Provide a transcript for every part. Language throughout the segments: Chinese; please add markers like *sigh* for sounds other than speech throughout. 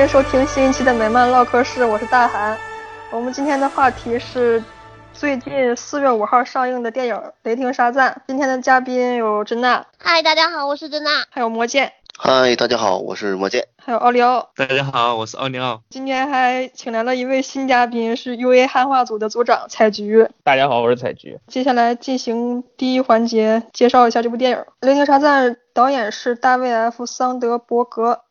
欢迎收听新一期的美漫唠嗑室，我是大韩。我们今天的话题是最近四月五号上映的电影《雷霆沙赞》。今天的嘉宾有珍娜，嗨，大家好，我是珍娜。还有魔剑，嗨，大家好，我是魔剑。还有奥利奥。大家好，我是奥利奥。今天还请来了一位新嘉宾，是 UA 汉化组的组长彩菊。大家好，我是彩菊。接下来进行第一环节，介绍一下这部电影《雷霆沙赞》，导演是大卫 ·F· 桑德伯格，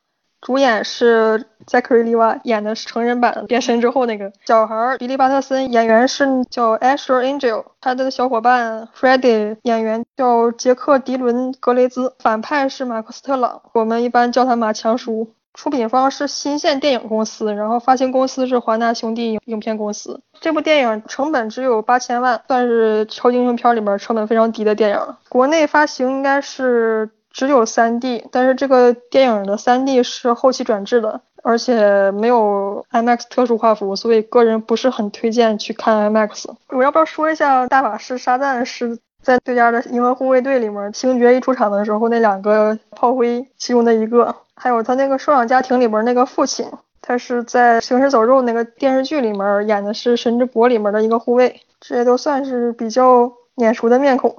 主演是 Zachary Levi 演的是成人版变身之后那个小孩儿比利·巴特森，演员是叫 Asher Angel，他的小伙伴 Freddie 演员叫杰克·迪伦·格雷兹，反派是马克斯特朗，我们一般叫他马强叔。出品方是新线电影公司，然后发行公司是华纳兄弟影片公司。这部电影成本只有八千万，算是超级英雄片里面成本非常低的电影了。国内发行应该是只有 3D，但是这个电影的 3D 是后期转制的，而且没有 IMAX 特殊画幅，所以个人不是很推荐去看 IMAX。我要不要说一下大法师沙赞是在对家的银河护卫队里面，星爵一出场的时候那两个炮灰其中的一个。还有他那个收养家庭里边那个父亲，他是在《行尸走肉》那个电视剧里面演的是《神之国》里面的一个护卫，这些都算是比较眼熟的面孔。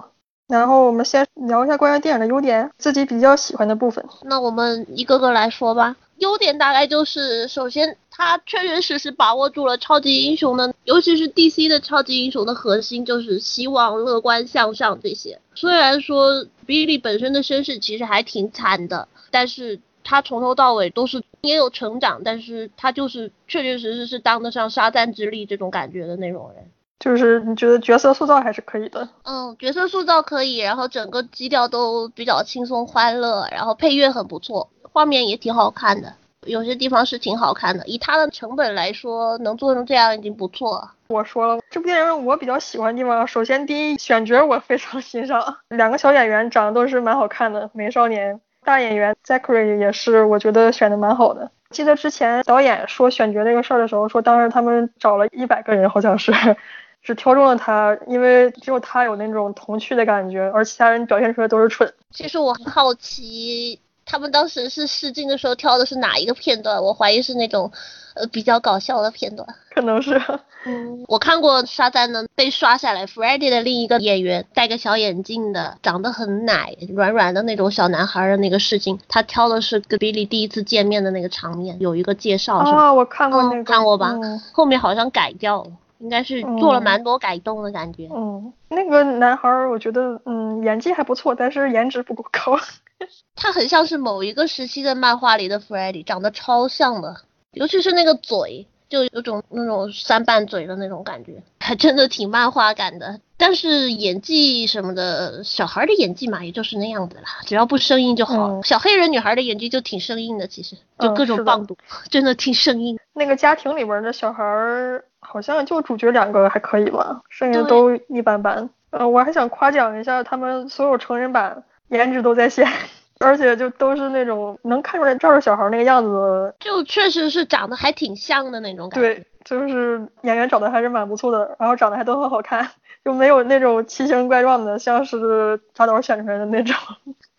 然后我们先聊一下关于电影的优点，自己比较喜欢的部分。那我们一个个来说吧。优点大概就是，首先它确确实实把握住了超级英雄的，尤其是 DC 的超级英雄的核心，就是希望、乐观、向上这些。虽然说 Billy 本身的身世其实还挺惨的，但是。他从头到尾都是也有成长，但是他就是确确实实是当得上沙赞之力这种感觉的那种人。就是你觉得角色塑造还是可以的？嗯，角色塑造可以，然后整个基调都比较轻松欢乐，然后配乐很不错，画面也挺好看的，有些地方是挺好看的。以他的成本来说，能做成这样已经不错了。我说了，这部电影我比较喜欢的地方，首先第一选角我非常欣赏，两个小演员长得都是蛮好看的美少年。大演员 Zachary 也是，我觉得选的蛮好的。记得之前导演说选角这个事儿的时候，说当时他们找了一百个人，好像是，只挑中了他，因为只有他有那种童趣的感觉，而其他人表现出来都是蠢。其实我很好奇。他们当时是试镜的时候挑的是哪一个片段？我怀疑是那种，呃，比较搞笑的片段。可能是。嗯，我看过沙赞的被刷下来，Freddie 的另一个演员戴个小眼镜的，长得很奶，软软的那种小男孩的那个试镜，他挑的是跟 Billy 第一次见面的那个场面，有一个介绍。啊，我看过那个。看过吧？后面好像改掉了，应该是做了蛮多改动的感觉。嗯，那个男孩我觉得，嗯，演技还不错，但是颜值不够高。*laughs* 他很像是某一个时期的漫画里的 Freddy，长得超像的，尤其是那个嘴，就有种那种三瓣嘴的那种感觉，还真的挺漫画感的。但是演技什么的，小孩的演技嘛，也就是那样子啦，只要不生硬就好。小黑人女孩的演技就挺生硬的，其实就各种棒读，*laughs* 真的挺生硬。那个家庭里边的小孩好像就主角两个还可以吧，剩下都一般般。呃，我还想夸奖一下他们所有成人版。颜值都在线，而且就都是那种能看出来照着小孩那个样子，就确实是长得还挺像的那种感觉。对，就是演员找的还是蛮不错的，然后长得还都很好看，就没有那种奇形怪状的，像是扎导选出来的那种。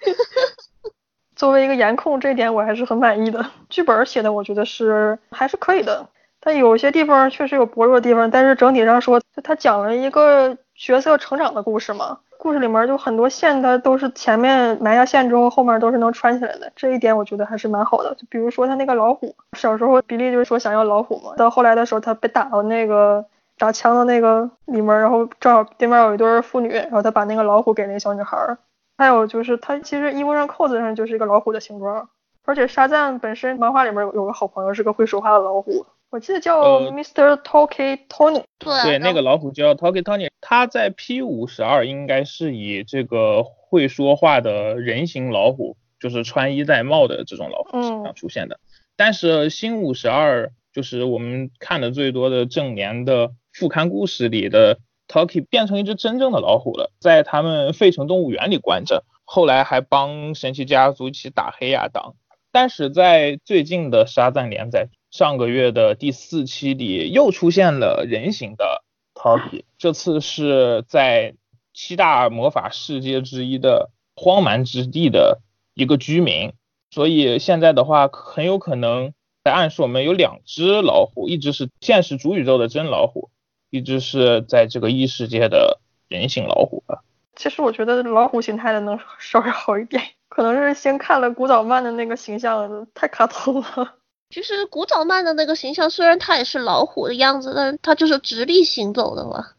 *laughs* 作为一个颜控，这一点我还是很满意的。剧本写的我觉得是还是可以的，但有些地方确实有薄弱的地方，但是整体上说，就他讲了一个角色成长的故事嘛。故事里面就很多线，它都是前面埋下线之后，后面都是能穿起来的。这一点我觉得还是蛮好的。就比如说他那个老虎，小时候比利就是说想要老虎嘛，到后来的时候他被打到那个打枪的那个里面，然后正好对面有一对父女，然后他把那个老虎给那小女孩。还有就是他其实衣服上扣子上就是一个老虎的形状，而且沙赞本身漫画里面有有个好朋友是个会说话的老虎。我记得叫 Mr. Talky Tony，对，对，那个老虎叫 Talky Tony，他在 P 五十二应该是以这个会说话的人形老虎，就是穿衣戴帽的这种老虎形象出现的。但是新五十二就是我们看的最多的正联的副刊故事里的 Talky 变成一只真正的老虎了，在他们费城动物园里关着，后来还帮神奇家族一起打黑亚当。但是在最近的沙赞连载。上个月的第四期里又出现了人形的 Toby，这次是在七大魔法世界之一的荒蛮之地的一个居民，所以现在的话很有可能在暗示我们有两只老虎，一只是现实主宇宙的真老虎，一只是在这个异世界的人形老虎吧。其实我觉得老虎形态的能稍微好一点，可能是先看了古早漫的那个形象太卡通了。其实古早漫的那个形象虽然他也是老虎的样子，但是它就是直立行走的嘛。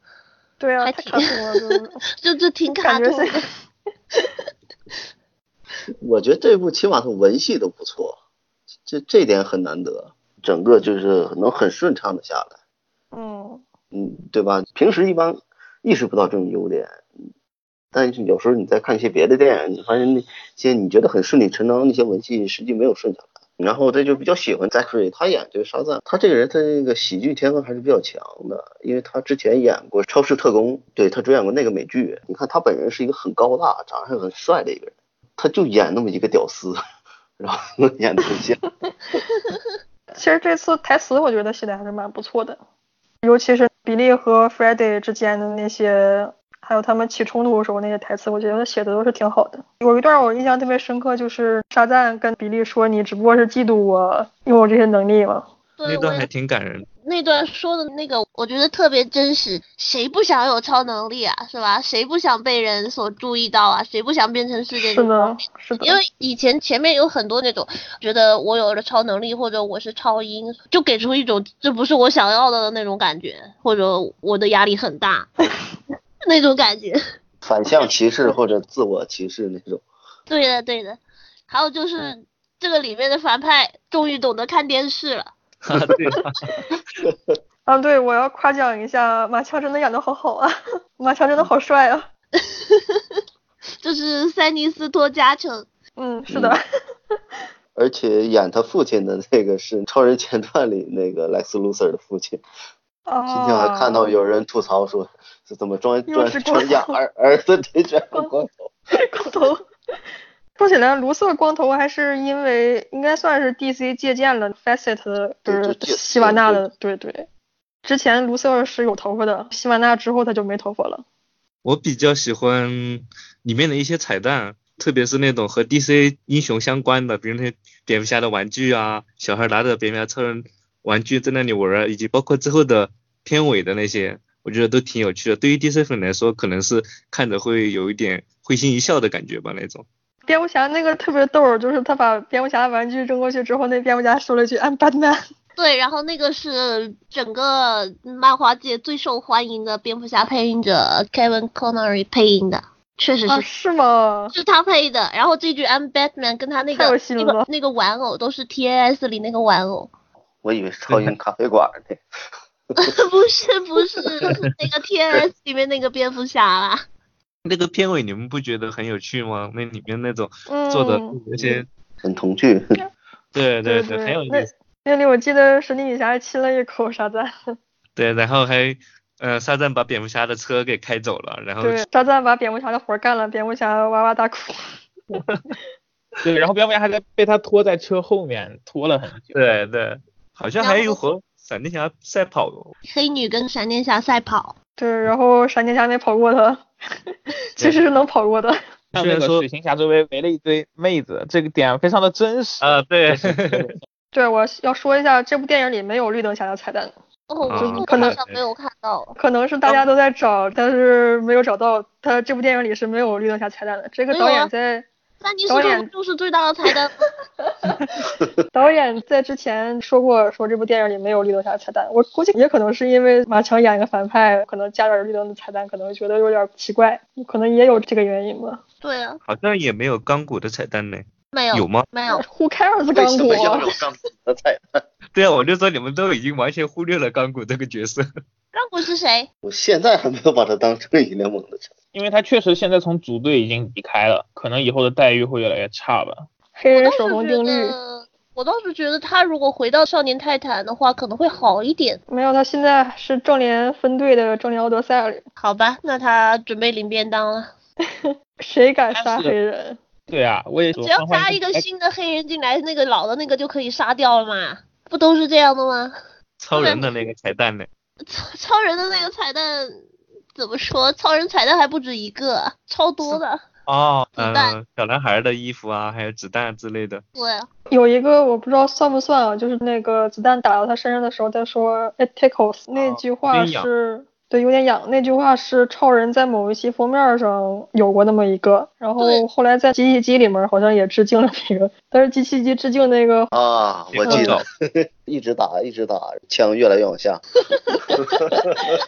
对啊，还挺多的，就就挺卡通的。*laughs* *laughs* 我觉得这部起码是文戏都不错，这这点很难得，整个就是能很顺畅的下来。嗯嗯，对吧？平时一般意识不到这种优点，但是有时候你再看一些别的电影，你发现那些你觉得很顺理成章那些文戏，实际没有顺下来。然后他就比较喜欢 Zachary，他演这个沙赞，他这个人他那个喜剧天分还是比较强的，因为他之前演过《超市特工》，对他主演过那个美剧。你看他本人是一个很高大、长得还很帅的一个人。他就演那么一个屌丝，*laughs* 然后演的很像。*laughs* 其实这次台词我觉得写的还是蛮不错的，尤其是比利和 f r e d d y 之间的那些，还有他们起冲突的时候那些台词，我觉得写的都是挺好的。有一段我印象特别深刻，就是沙赞跟比利说：“你只不过是嫉妒我拥有这些能力嘛。”那段还挺感人。那段说的那个，我觉得特别真实。谁不想有超能力啊，是吧？谁不想被人所注意到啊？谁不想变成世界是的，是的。因为以前前面有很多那种觉得我有了超能力，或者我是超英，就给出一种这不是我想要的那种感觉，或者我的压力很大 *laughs* *laughs* 那种感觉。*laughs* 反向歧视或者自我歧视那种。*laughs* 对的，对的。还有就是这个里面的反派终于懂得看电视了。啊对，啊对，我要夸奖一下马强，真的演的好好啊，马强真的好帅啊，就是塞尼斯托加成，嗯，是的，而且演他父亲的那个是《超人前传》里那个莱斯卢瑟的父亲，哦，今天还看到有人吐槽说，是怎么装装装假儿儿子这这 *laughs* 光头，光头。说起来，卢瑟光头还是因为应该算是 DC 借鉴了 Facet，就是希瓦纳的，对对。之前卢瑟是有头发的，希瓦纳之后他就没头发了。我比较喜欢里面的一些彩蛋，特别是那种和 DC 英雄相关的，比如那些蝙蝠侠的玩具啊，小孩拿着蝙蝠侠超人玩具在那里玩，以及包括之后的片尾的那些，我觉得都挺有趣的。对于 DC 粉来说，可能是看着会有一点会心一笑的感觉吧，那种。蝙蝠侠那个特别逗，就是他把蝙蝠侠的玩具扔过去之后，那蝙蝠侠说了一句 “I'm Batman”。*laughs* 对，然后那个是整个漫画界最受欢迎的蝙蝠侠配音者 Kevin Connery 配音的，确实是。是吗？是他配的。然后这句 “I'm Batman” 跟他那个那个那个玩偶都是 TAS 里那个玩偶。我以为是超英咖啡馆的。不 *laughs* 是不是，是那个 TAS 里面那个蝙蝠侠啦。*laughs* 那个片尾你们不觉得很有趣吗？那里面那种做的那些很童趣，*laughs* 对对对，很有意思。那里我记得神奇女侠亲了一口沙赞。对，然后还呃沙赞把蝙蝠侠的车给开走了，然后对沙赞把蝙蝠侠的活干了，蝙蝠侠哇哇大哭。对，然后蝙蝠侠还在被他拖在车后面拖了很久。对对，好像还有和闪电侠赛跑。黑女跟闪电侠赛跑。对，然后闪电侠没跑过他。*laughs* 其实是能跑过的。像那个水行侠周围围了一堆妹子，这个点非常的真实啊。对。对，我要说一下，这部电影里没有绿灯侠的彩蛋。哦，可能没有看到。可能是大家都在找，但是没有找到。他这部电影里是没有绿灯侠彩蛋的。这个导演在。导演就是最大的彩蛋。*laughs* 导演在之前说过，说这部电影里没有绿灯侠彩蛋。我估计也可能是因为马强演一个反派，可能加点绿灯的彩蛋，可能觉得有点奇怪，可能也有这个原因吧。对啊。好像也没有钢骨的彩蛋呢。没有。有吗？没有。*laughs* Who cares 钢骨？的彩蛋。对啊，我就说你们都已经完全忽略了钢骨这个角色。钢骨是谁？我现在还没有把他当正义联盟的成因为他确实现在从组队已经离开了，可能以后的待遇会越来越差吧。黑人守恒定律。我倒是觉得他如果回到少年泰坦的话，可能会好一点。没有，他现在是壮年分队的正联奥德赛里。好吧，那他准备领便当了。*laughs* 谁敢杀黑人？对啊，我也只要加一个新的黑人进来，那个老的那个就可以杀掉了嘛？不都是这样的吗？超人的那个彩蛋呢？超 *laughs* 超人的那个彩蛋。怎么说？超人彩蛋还不止一个，超多的。哦，嗯，小男孩的衣服啊，还有子弹之类的。对，有一个我不知道算不算啊，就是那个子弹打到他身上的时候，他说 "It tickles"，那句话是。对，有点痒。那句话是超人在某一期封面上有过那么一个，然后后来在机器机里面好像也致敬了那个，但是机器机致敬那个啊，我记得，*laughs* 一直打一直打，枪越来越往下。*laughs*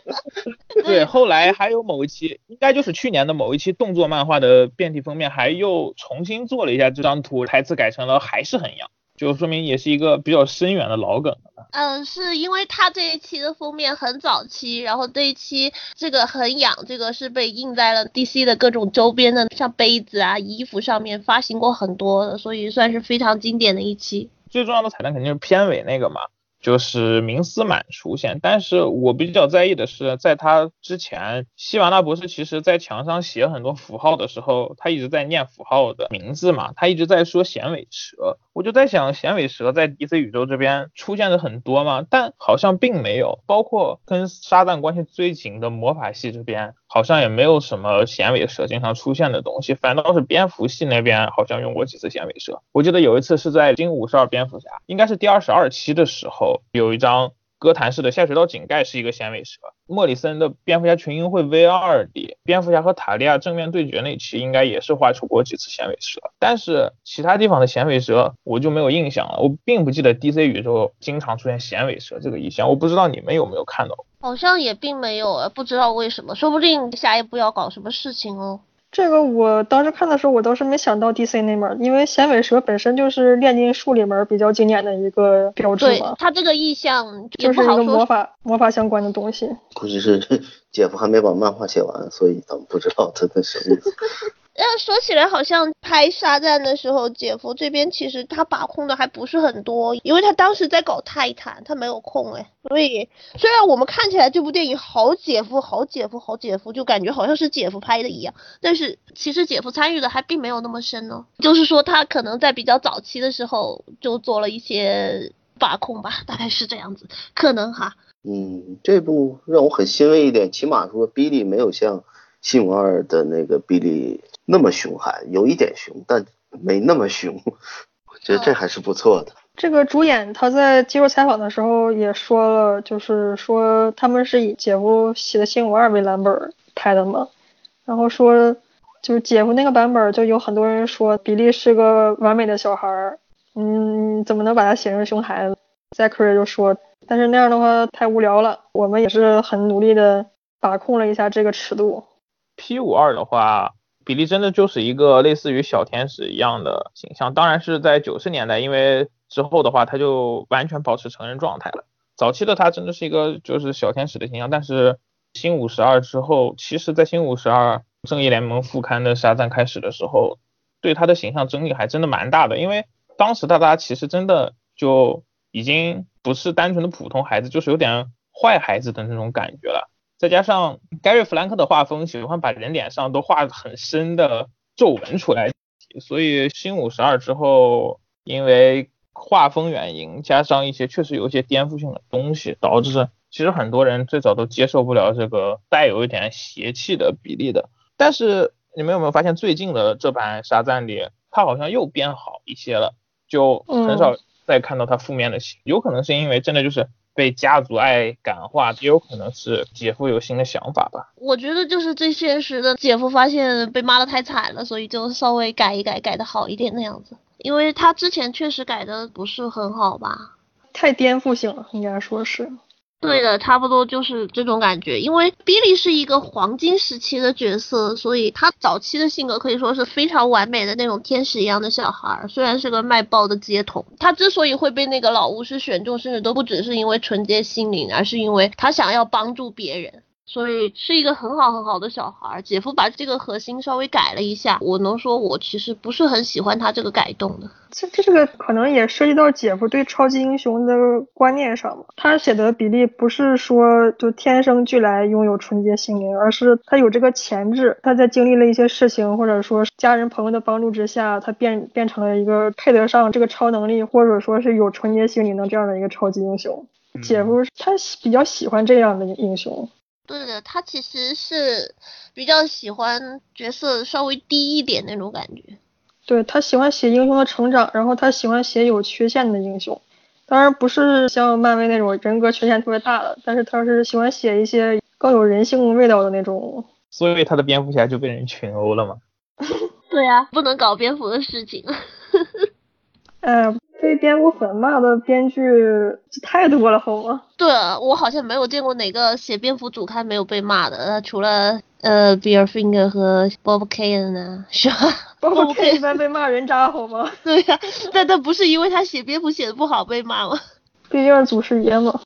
*laughs* 对，后来还有某一期，应该就是去年的某一期动作漫画的变体封面，还又重新做了一下这张图，台词改成了还是很痒。就说明也是一个比较深远的老梗嗯，是因为他这一期的封面很早期，然后这一期这个很痒，这个是被印在了 DC 的各种周边的，像杯子啊、衣服上面发行过很多的，所以算是非常经典的一期。最重要的彩蛋肯定是片尾那个嘛。就是明斯满出现，但是我比较在意的是，在他之前，希瓦纳博士其实在墙上写很多符号的时候，他一直在念符号的名字嘛，他一直在说响尾蛇，我就在想，响尾蛇在 DC 宇宙这边出现的很多嘛，但好像并没有，包括跟沙旦关系最紧的魔法系这边。好像也没有什么响尾蛇经常出现的东西，反倒是蝙蝠系那边好像用过几次响尾蛇。我记得有一次是在金五十二蝙蝠侠，应该是第二十二期的时候，有一张哥谭市的下水道井盖是一个响尾蛇。莫里森的蝙蝠侠群英会 V 二里，蝙蝠侠和塔利亚正面对决那期应该也是画出过几次响尾蛇，但是其他地方的响尾蛇我就没有印象了。我并不记得 DC 宇宙经常出现响尾蛇这个意象，我不知道你们有没有看到。好像也并没有，不知道为什么，说不定下一步要搞什么事情哦。这个我当时看的时候，我倒是没想到 DC 那面，因为响尾蛇本身就是炼金术里面比较经典的一个标志嘛。它这个意象就是一个魔法魔法相关的东西。估计是 *laughs* 姐夫还没把漫画写完，所以咱们不知道他的什么意思。那说起来，好像拍沙赞的时候，姐夫这边其实他把控的还不是很多，因为他当时在搞泰坦，他没有空哎。所以虽然我们看起来这部电影好姐夫、好姐夫、好姐夫，就感觉好像是姐夫拍的一样，但是其实姐夫参与的还并没有那么深呢。就是说他可能在比较早期的时候就做了一些把控吧，大概是这样子，可能哈。嗯，这部让我很欣慰一点，起码说比利没有像新五二的那个比利。那么凶悍，有一点凶，但没那么凶，我觉得这还是不错的。这个主演他在接受采访的时候也说了，就是说他们是以姐夫写的《新五二》为蓝本拍的嘛，然后说就是姐夫那个版本就有很多人说比利是个完美的小孩儿，嗯，怎么能把他写成熊孩子？Zachary 就说，但是那样的话太无聊了，我们也是很努力的把控了一下这个尺度。P 五二的话。比利真的就是一个类似于小天使一样的形象，当然是在九十年代，因为之后的话他就完全保持成人状态了。早期的他真的是一个就是小天使的形象，但是新五十二之后，其实在新五十二正义联盟副刊的沙赞开始的时候，对他的形象争议还真的蛮大的，因为当时大家其实真的就已经不是单纯的普通孩子，就是有点坏孩子的那种感觉了。再加上盖瑞·弗兰克的画风，喜欢把人脸上都画很深的皱纹出来，所以新五十二之后，因为画风原因，加上一些确实有一些颠覆性的东西，导致其实很多人最早都接受不了这个带有一点邪气的比例的。但是你们有没有发现，最近的这版沙赞里，他好像又变好一些了，就很少再看到他负面的戏，有可能是因为真的就是。被家族爱感化，也有可能是姐夫有新的想法吧。我觉得就是最现实的，姐夫发现被骂的太惨了，所以就稍微改一改，改的好一点那样子。因为他之前确实改的不是很好吧，太颠覆性了，应该说是。对的，差不多就是这种感觉。因为比利是一个黄金时期的角色，所以他早期的性格可以说是非常完美的那种天使一样的小孩。虽然是个卖报的街童，他之所以会被那个老巫师选中，甚至都不只是因为纯洁心灵，而是因为他想要帮助别人。所以是一个很好很好的小孩，姐夫把这个核心稍微改了一下，我能说，我其实不是很喜欢他这个改动的。这这个可能也涉及到姐夫对超级英雄的观念上嘛。他写的比利不是说就天生俱来拥有纯洁心灵，而是他有这个潜质，他在经历了一些事情或者说家人朋友的帮助之下，他变变成了一个配得上这个超能力，或者说是有纯洁心灵的这样的一个超级英雄。姐夫他比较喜欢这样的英雄。对的，他其实是比较喜欢角色稍微低一点那种感觉。对他喜欢写英雄的成长，然后他喜欢写有缺陷的英雄。当然不是像漫威那种人格缺陷特别大的，但是他是喜欢写一些更有人性味道的那种。所以他的蝙蝠侠就被人群殴了嘛？*laughs* 对呀，不能搞蝙蝠的事情。*laughs* 哎。被蝙蝠粉骂的编剧太多了，好吗？对，我好像没有见过哪个写蝙蝠主刊没有被骂的，除了呃 Bill Finger 和 Bob Kane 呢，是吧？Bob Kane 一般被骂人渣，好吗？*laughs* 对呀，但但不是因为他写蝙蝠写的不好被骂吗？*laughs* 毕竟是祖师爷嘛。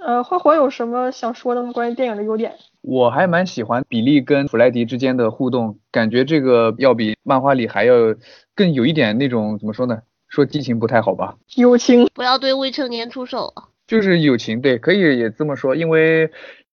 呃，花火有什么想说的吗？关于电影的优点？我还蛮喜欢比利跟弗莱迪之间的互动，感觉这个要比漫画里还要更有一点那种怎么说呢？说激情不太好吧？友情，不要对未成年出手。就是友情，对，可以也这么说。因为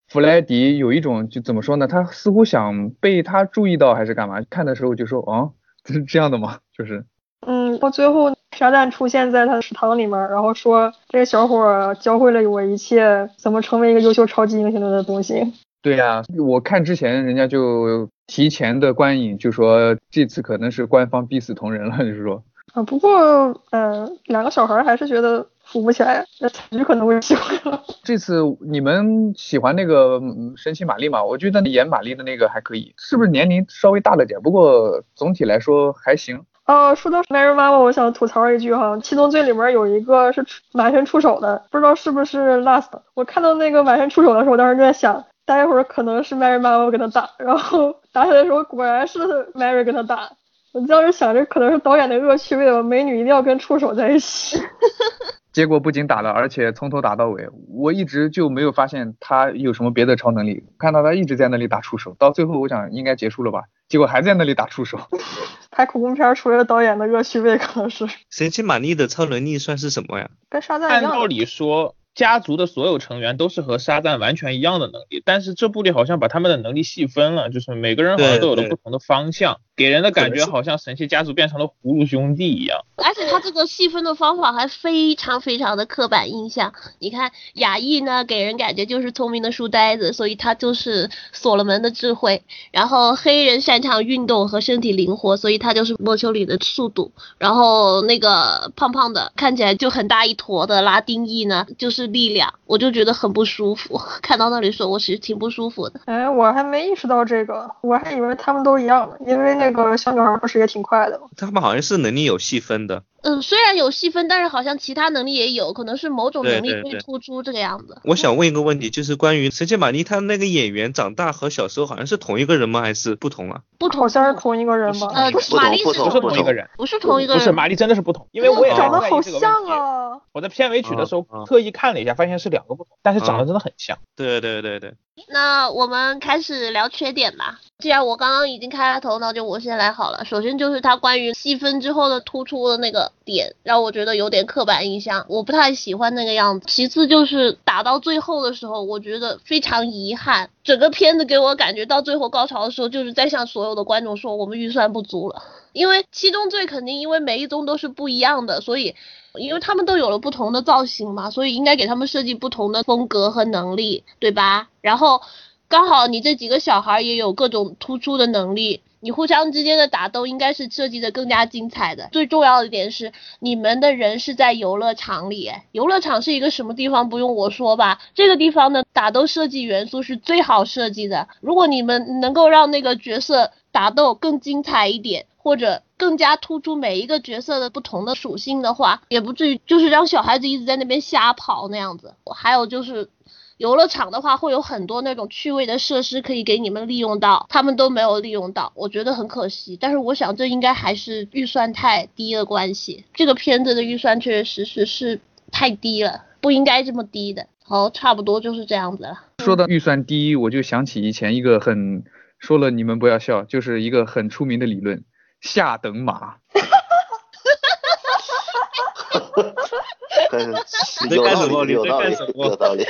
弗莱迪有一种就怎么说呢？他似乎想被他注意到还是干嘛？看的时候就说，哦，是这样的吗？*laughs* 就是，嗯，到最后沙赞出现在他的食堂里面，然后说这个小伙教会了我一切怎么成为一个优秀超级英雄的东西。对呀，我看之前人家就提前的观影就说这次可能是官方逼死同人了，就是说。啊，不过，嗯，两个小孩还是觉得扶不起来，那彩菊可能会喜欢。*laughs* 这次你们喜欢那个神奇玛丽吗？我觉得演玛丽的那个还可以，是不是年龄稍微大了点？不过总体来说还行。哦，说到 Mary 妈妈，我想吐槽一句哈，七宗罪里面有一个是满身出手的，不知道是不是 Last。我看到那个满身出手的时候，我当时就在想，待会儿可能是 Mary 妈妈跟他打，然后打起来的时候果然是 Mary 跟他打。我当时想着可能是导演的恶趣味吧，美女一定要跟触手在一起。*laughs* 结果不仅打了，而且从头打到尾。我一直就没有发现他有什么别的超能力，看到他一直在那里打触手，到最后我想应该结束了吧，结果还在那里打触手。*laughs* 拍恐怖片除了导演的恶趣味，可能是。神奇玛丽的超能力算是什么呀？跟沙赞一样。按道理说。家族的所有成员都是和沙赞完全一样的能力，但是这部里好像把他们的能力细分了，就是每个人好像都有了不同的方向，给人的感觉好像神奇家族变成了葫芦兄弟一样。而且他这个细分的方法还非常非常的刻板印象。你看亚裔呢，给人感觉就是聪明的书呆子，所以他就是所罗门的智慧。然后黑人擅长运动和身体灵活，所以他就是莫丘里的速度。然后那个胖胖的，看起来就很大一坨的拉丁裔呢，就是。力量，我就觉得很不舒服。*laughs* 看到那里说，我其实挺不舒服的。哎，我还没意识到这个，我还以为他们都一样呢。因为那个小女孩不是也挺快的吗？他们好像是能力有细分的。嗯，虽然有细分，但是好像其他能力也有可能是某种能力会突出这个样子。我想问一个问题，就是关于神奇玛丽，她那个演员长大和小时候好像是同一个人吗？还是不同啊？不同，好像是同一个人吗？呃，玛丽不是同一个人，不是同一个人，不是玛丽真的是不同，因为我也长得好像啊。我在片尾曲的时候特意看了一下，发现是两个不同，但是长得真的很像。对对对对。那我们开始聊缺点吧。既然我刚刚已经开了头，那就我先来好了。首先就是它关于细分之后的突出的那个点，让我觉得有点刻板印象，我不太喜欢那个样子。其次就是打到最后的时候，我觉得非常遗憾。整个片子给我感觉到最后高潮的时候，就是在向所有的观众说我们预算不足了。因为七宗罪肯定因为每一宗都是不一样的，所以因为他们都有了不同的造型嘛，所以应该给他们设计不同的风格和能力，对吧？然后刚好你这几个小孩也有各种突出的能力，你互相之间的打斗应该是设计的更加精彩的。最重要的一点是，你们的人是在游乐场里，游乐场是一个什么地方不用我说吧？这个地方的打斗设计元素是最好设计的。如果你们能够让那个角色打斗更精彩一点。或者更加突出每一个角色的不同的属性的话，也不至于就是让小孩子一直在那边瞎跑那样子。还有就是游乐场的话，会有很多那种趣味的设施可以给你们利用到，他们都没有利用到，我觉得很可惜。但是我想这应该还是预算太低的关系。这个片子的预算确确实是是太低了，不应该这么低的。好，差不多就是这样子了。说到预算低，我就想起以前一个很说了你们不要笑，就是一个很出名的理论。下等马，哈哈哈哈哈哈有道理，有道理，有道理。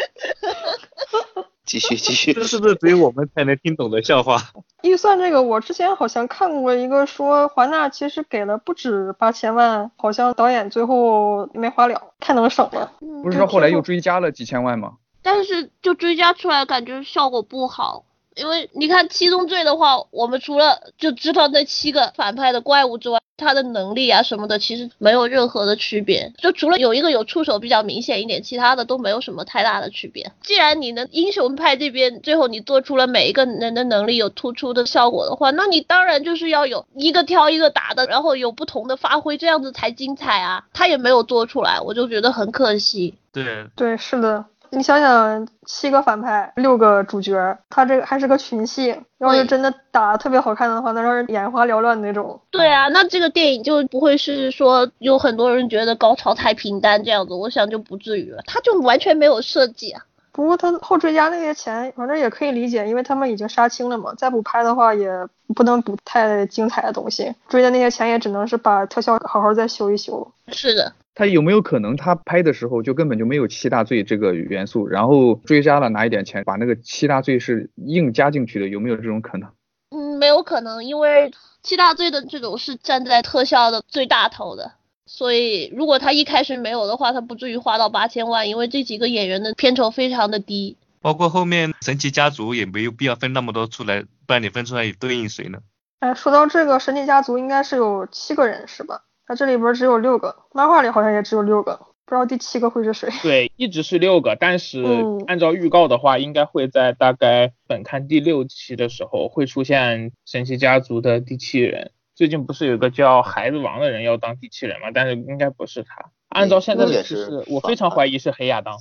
继续继续，这是不是只有我们才能听懂的笑话？预算这个，我之前好像看过一个说，华纳其实给了不止八千万，好像导演最后没花了，太能省了。不是说后来又追加了几千万吗？但是就追加出来感觉效果不好。因为你看七宗罪的话，我们除了就知道那七个反派的怪物之外，他的能力啊什么的，其实没有任何的区别。就除了有一个有触手比较明显一点，其他的都没有什么太大的区别。既然你的英雄派这边最后你做出了每一个人的能力有突出的效果的话，那你当然就是要有一个挑一个打的，然后有不同的发挥，这样子才精彩啊。他也没有做出来，我就觉得很可惜。对对，是的。你想想，七个反派，六个主角，他这个还是个群戏。要是真的打特别好看的话，那让人眼花缭乱那种。对啊，那这个电影就不会是说有很多人觉得高潮太平淡这样子，我想就不至于了。他就完全没有设计啊。不过他后追加那些钱，反正也可以理解，因为他们已经杀青了嘛，再补拍的话也不能补太精彩的东西，追的那些钱也只能是把特效好好再修一修。是的。他有没有可能，他拍的时候就根本就没有七大罪这个元素，然后追加了拿一点钱，把那个七大罪是硬加进去的？有没有这种可能？嗯，没有可能，因为七大罪的这种是站在特效的最大头的，所以如果他一开始没有的话，他不至于花到八千万，因为这几个演员的片酬非常的低。包括后面神奇家族也没有必要分那么多出来，不然你分出来也对应谁呢？哎，说到这个神奇家族，应该是有七个人是吧？它这里边只有六个，漫画里好像也只有六个，不知道第七个会是谁。对，一直是六个，但是按照预告的话，应该会在大概本刊第六期的时候会出现神奇家族的第七人。最近不是有个叫孩子王的人要当第七人吗？但是应该不是他。按照现在的趋势，我非常怀疑是黑亚当。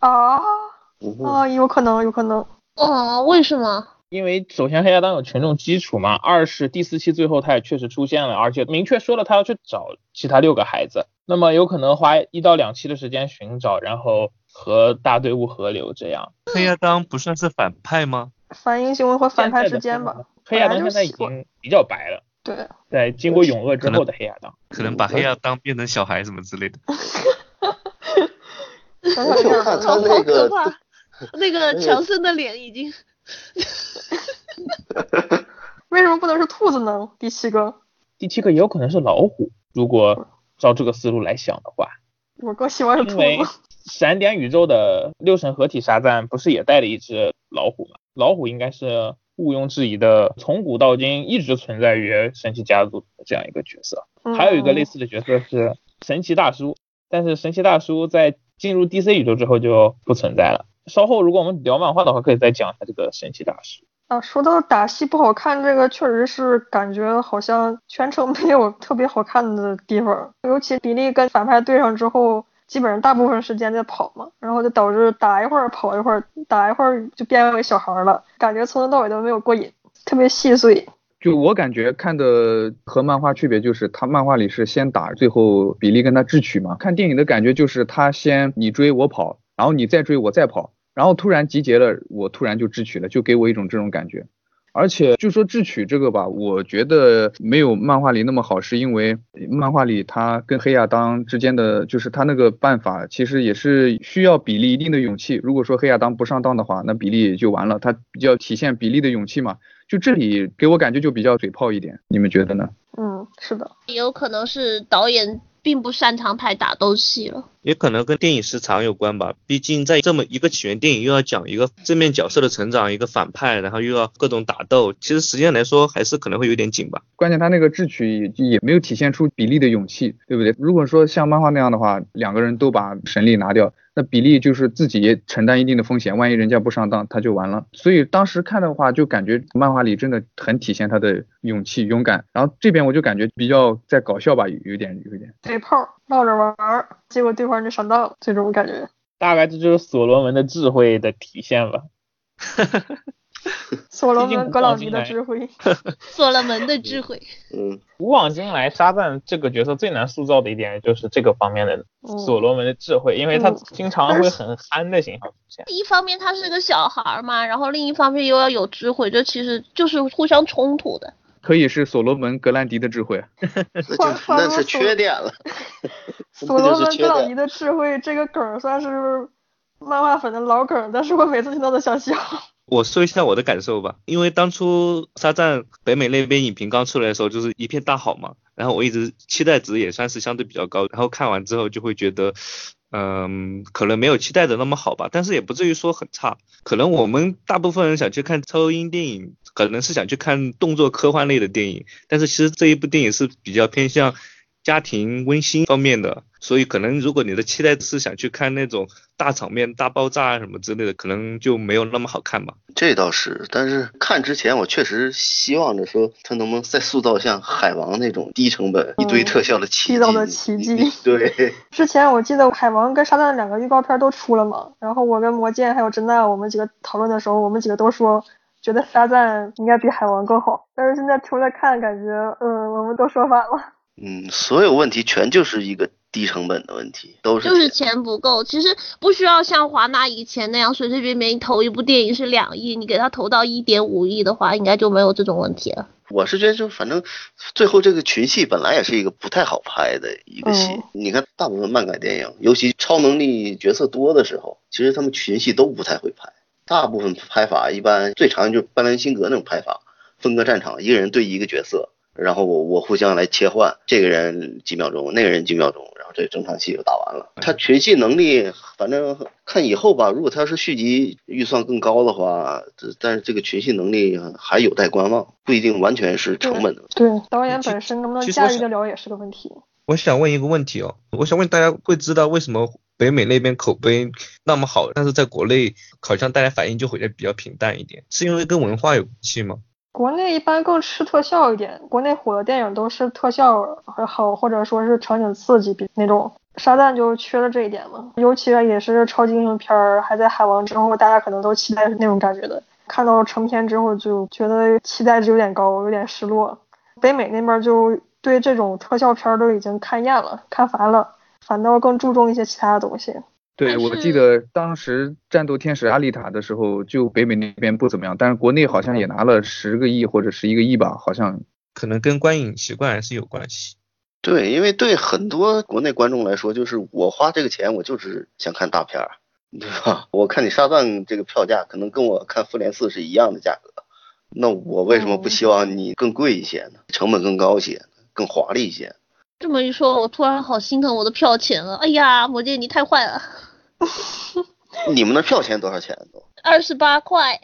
啊啊，有可能，有可能。啊？为什么？因为首先黑亚当有群众基础嘛，二是第四期最后他也确实出现了，而且明确说了他要去找其他六个孩子，那么有可能花一到两期的时间寻找，然后和大队伍合流这样。黑亚当不算是反派吗？反英雄和反派之间吧。黑亚当现在已经比较白了。对。在经过永恶之后的黑亚当，可能把黑亚当变成小孩什么之类的。哈哈哈。我看他那个，那个强森的脸已经。*laughs* 为什么不能是兔子呢？第七个，第七个也有可能是老虎。如果照这个思路来想的话，我更喜欢是兔子。因为闪点宇宙的六神合体沙赞不是也带了一只老虎吗？老虎应该是毋庸置疑的，从古到今一直存在于神奇家族这样一个角色。还有一个类似的角色是神奇大叔，但是神奇大叔在进入 DC 宇宙之后就不存在了。稍后如果我们聊漫画的话，可以再讲一下这个神奇大师啊。说到打戏不好看，这个确实是感觉好像全程没有特别好看的地方，尤其比利跟反派对上之后，基本上大部分时间在跑嘛，然后就导致打一会儿跑一会儿，打一会儿就变为小孩了，感觉从头到尾都没有过瘾，特别细碎。就我感觉看的和漫画区别就是，他漫画里是先打，最后比利跟他智取嘛，看电影的感觉就是他先你追我跑，然后你再追我再跑。然后突然集结了，我突然就智取了，就给我一种这种感觉。而且就说智取这个吧，我觉得没有漫画里那么好，是因为漫画里他跟黑亚当之间的，就是他那个办法，其实也是需要比利一定的勇气。如果说黑亚当不上当的话，那比利就完了。他比较体现比利的勇气嘛，就这里给我感觉就比较嘴炮一点，你们觉得呢？嗯，是的，也有可能是导演。并不擅长拍打斗戏了，也可能跟电影时长有关吧。毕竟在这么一个起源电影，又要讲一个正面角色的成长，一个反派，然后又要各种打斗，其实时间来说还是可能会有点紧吧。关键他那个智取也没有体现出比利的勇气，对不对？如果说像漫画那样的话，两个人都把神力拿掉。那比利就是自己承担一定的风险，万一人家不上当，他就完了。所以当时看的话，就感觉漫画里真的很体现他的勇气、勇敢。然后这边我就感觉比较在搞笑吧，有点有点嘴炮闹着玩儿，结果对方就上当了，这种感觉。大概这就是所罗门的智慧的体现吧。*laughs* 所罗门格朗尼的智慧 *laughs* *laughs* 所罗门的智慧。嗯，古往今来，沙赞这个角色最难塑造的一点就是这个方面的所罗门的智慧，因为他经常会很憨的形象出现。一方面他是个小孩嘛，然后另一方面又要有智慧，这其实就是互相冲突的。可以是所罗门格兰迪的智慧，*laughs* *laughs* 那是缺点了。*laughs* 所罗门格兰迪的智慧这个梗算是漫画粉的老梗，但是我每次听到都想笑。我说一下我的感受吧，因为当初沙赞北美那边影评刚出来的时候，就是一片大好嘛，然后我一直期待值也算是相对比较高，然后看完之后就会觉得，嗯，可能没有期待的那么好吧，但是也不至于说很差。可能我们大部分人想去看超英电影，可能是想去看动作科幻类的电影，但是其实这一部电影是比较偏向。家庭温馨方面的，所以可能如果你的期待是想去看那种大场面、大爆炸啊什么之类的，可能就没有那么好看吧。这倒是，但是看之前我确实希望着说他能不能再塑造像海王那种低成本、一堆特效的奇迹。的奇迹。对。*laughs* 之前我记得海王跟沙赞两个预告片都出了嘛，然后我跟魔剑还有真奈我们几个讨论的时候，我们几个都说觉得沙赞应该比海王更好，但是现在出来看，感觉嗯，我们都说反了。嗯，所有问题全就是一个低成本的问题，都是就是钱不够。其实不需要像华纳以前那样随随便便投一部电影是两亿，你给他投到一点五亿的话，应该就没有这种问题了。我是觉得，就反正最后这个群戏本来也是一个不太好拍的一个戏。你看，大部分漫改电影，尤其超能力角色多的时候，其实他们群戏都不太会拍。大部分拍法一般最常就是班兰辛格那种拍法，分割战场，一个人对一个角色。然后我我互相来切换，这个人几秒钟，那个人几秒钟，然后这整场戏就打完了。他群戏能力，反正看以后吧。如果他要是续集预算更高的话，但是这个群戏能力还有待观望，不一定完全是成本的。对，导演本身能不能驾驭得了也是个问题。我想问一个问题哦，我想问大家会知道为什么北美那边口碑那么好，但是在国内好像大家反应就会比较平淡一点，是因为跟文化有关系吗？国内一般更吃特效一点，国内火的电影都是特效很好，或者说是场景刺激，比那种沙赞就缺了这一点嘛。尤其也是超级英雄片儿，还在海王之后，大家可能都期待是那种感觉的，看到成片之后就觉得期待值有点高，有点失落。北美那边就对这种特效片都已经看厌了，看烦了，反倒更注重一些其他的东西。对，我记得当时战斗天使阿丽塔的时候，就北美那边不怎么样，但是国内好像也拿了十个亿或者十一个亿吧，好像可能跟观影习惯还是有关系。对，因为对很多国内观众来说，就是我花这个钱，我就是想看大片儿，对吧？*laughs* 我看你沙赞这个票价，可能跟我看复联四是一样的价格，那我为什么不希望你更贵一些呢？成本更高一些，更华丽一些？这么一说，我突然好心疼我的票钱了。哎呀，魔戒你太坏了。*laughs* 你们的票钱多少钱都？二十八块。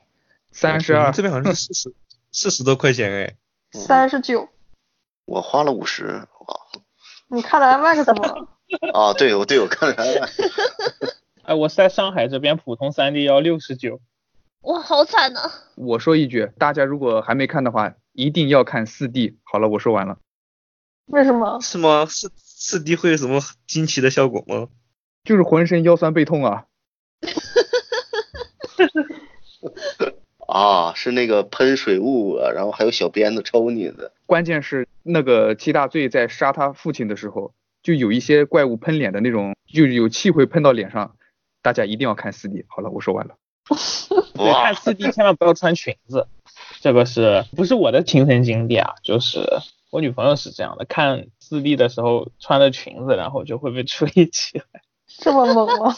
三十二。这边好像是四十，四十多块钱哎。三十九。我花了五十，哇。你看的 IMAX 吗？啊，*laughs* 对，我对我看了 IMAX。*laughs* 哎，我在上海这边普通 3D 要六十九。哇，好惨呐！我说一句，大家如果还没看的话，一定要看 4D。好了，我说完了。为什么？是吗？四四 D 会有什么惊奇的效果吗？就是浑身腰酸背痛啊！*laughs* 啊，是那个喷水雾，然后还有小鞭子抽你的。关键是那个七大罪在杀他父亲的时候，就有一些怪物喷脸的那种，就有气会喷到脸上。大家一定要看四 D。好了，我说完了。对，看四 D 千万不要穿裙子，这个是不是我的亲身经历啊？就是我女朋友是这样的，看四 D 的时候穿着裙子，然后就会被吹起来。这么猛吗？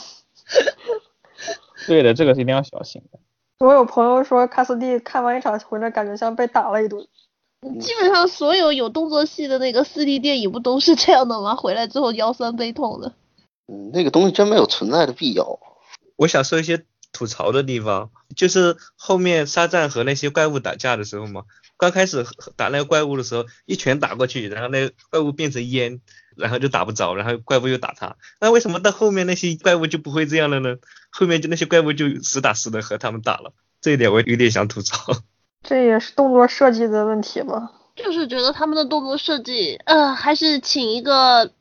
*laughs* 对的，这个是一定要小心的。我有朋友说，卡斯蒂看完一场回来，感觉像被打了一顿。基本上所有有动作戏的那个四 D 电影不都是这样的吗？回来之后腰酸背痛的。嗯，那个东西真没有存在的必要。我想说一些吐槽的地方，就是后面沙赞和那些怪物打架的时候嘛，刚开始打那个怪物的时候，一拳打过去，然后那个怪物变成烟。然后就打不着，然后怪物又打他，那为什么到后面那些怪物就不会这样了呢？后面就那些怪物就实打实的和他们打了，这一点我有点想吐槽。*laughs* 这也是动作设计的问题吧？就是觉得他们的动作设计，呃，还是请一个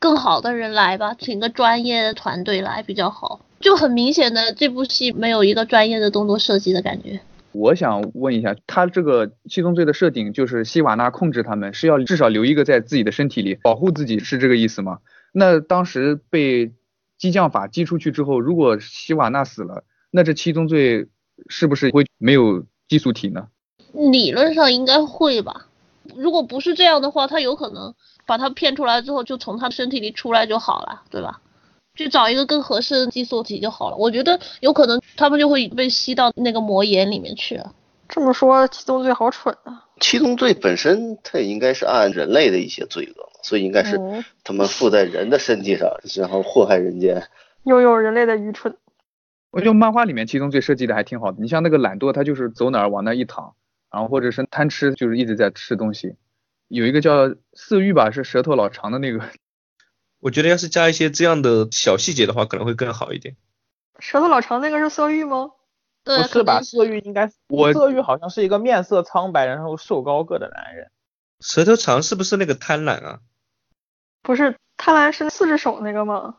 更好的人来吧，请个专业的团队来比较好。就很明显的，这部戏没有一个专业的动作设计的感觉。我想问一下，他这个七宗罪的设定就是希瓦纳控制他们，是要至少留一个在自己的身体里保护自己，是这个意思吗？那当时被激将法激出去之后，如果希瓦纳死了，那这七宗罪是不是会没有激素体呢？理论上应该会吧。如果不是这样的话，他有可能把他骗出来之后就从他身体里出来就好了，对吧？去找一个更合适的寄宿体就好了。我觉得有可能他们就会被吸到那个魔眼里面去了。这么说，七宗罪好蠢啊！七宗罪本身它也应该是按人类的一些罪恶，所以应该是他们附在人的身体上，然后祸害人间。又有人类的愚蠢。我觉得漫画里面七宗罪设计的还挺好的。你像那个懒惰，他就是走哪儿往那一躺，然后或者是贪吃，就是一直在吃东西。有一个叫色欲吧，是舌头老长的那个。我觉得要是加一些这样的小细节的话，可能会更好一点。舌头老长那个是色欲吗？不是吧？色欲应该，我色欲好像是一个面色苍白，然后瘦高个的男人。舌头长是不是那个贪婪啊？不是，贪婪是四只手那个吗？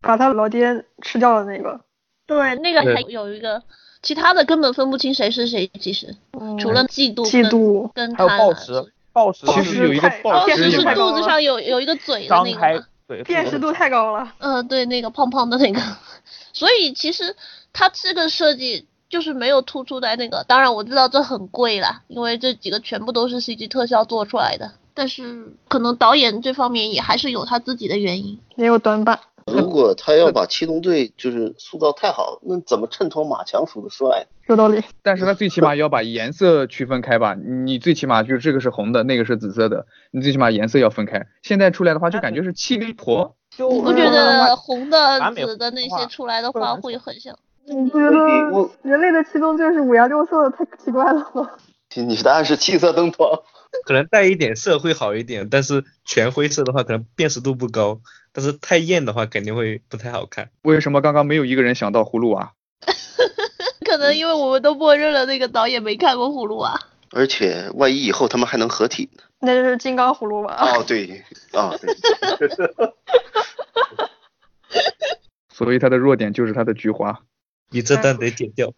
把他老爹吃掉的那个。对，那个还有一个，其他的根本分不清谁是谁，其实除了嫉妒、嫉妒跟还有暴食，暴食其实有一个暴食是肚子上有有一个嘴的那个，对，辨识度太高了。嗯，对，那个胖胖的那个，*laughs* 所以其实他这个设计。就是没有突出在那个，当然我知道这很贵啦，因为这几个全部都是 CG 特效做出来的，但是可能导演这方面也还是有他自己的原因，也有短板。如果他要把七宗罪就是塑造太好，那怎么衬托马强叔的帅？有道理。但是他最起码要把颜色区分开吧，你最起码就是这个是红的，那个是紫色的，你最起码颜色要分开。现在出来的话就感觉是七灵婆，你不觉得红的、紫的那些出来的话会很像？你不觉得人类的七宗罪是五颜六色的，太奇怪了吗？*laughs* 你答案是七色灯光，*laughs* 可能带一点色会好一点，但是全灰色的话可能辨识度不高，但是太艳的话肯定会不太好看。为什么刚刚没有一个人想到葫芦娃？*laughs* 可能因为我们都默认了那个导演没看过葫芦娃。而且万一以后他们还能合体呢？那就是金刚葫芦娃。哦，对，啊，对。*laughs* 所以他的弱点就是他的菊花。你这段得剪掉。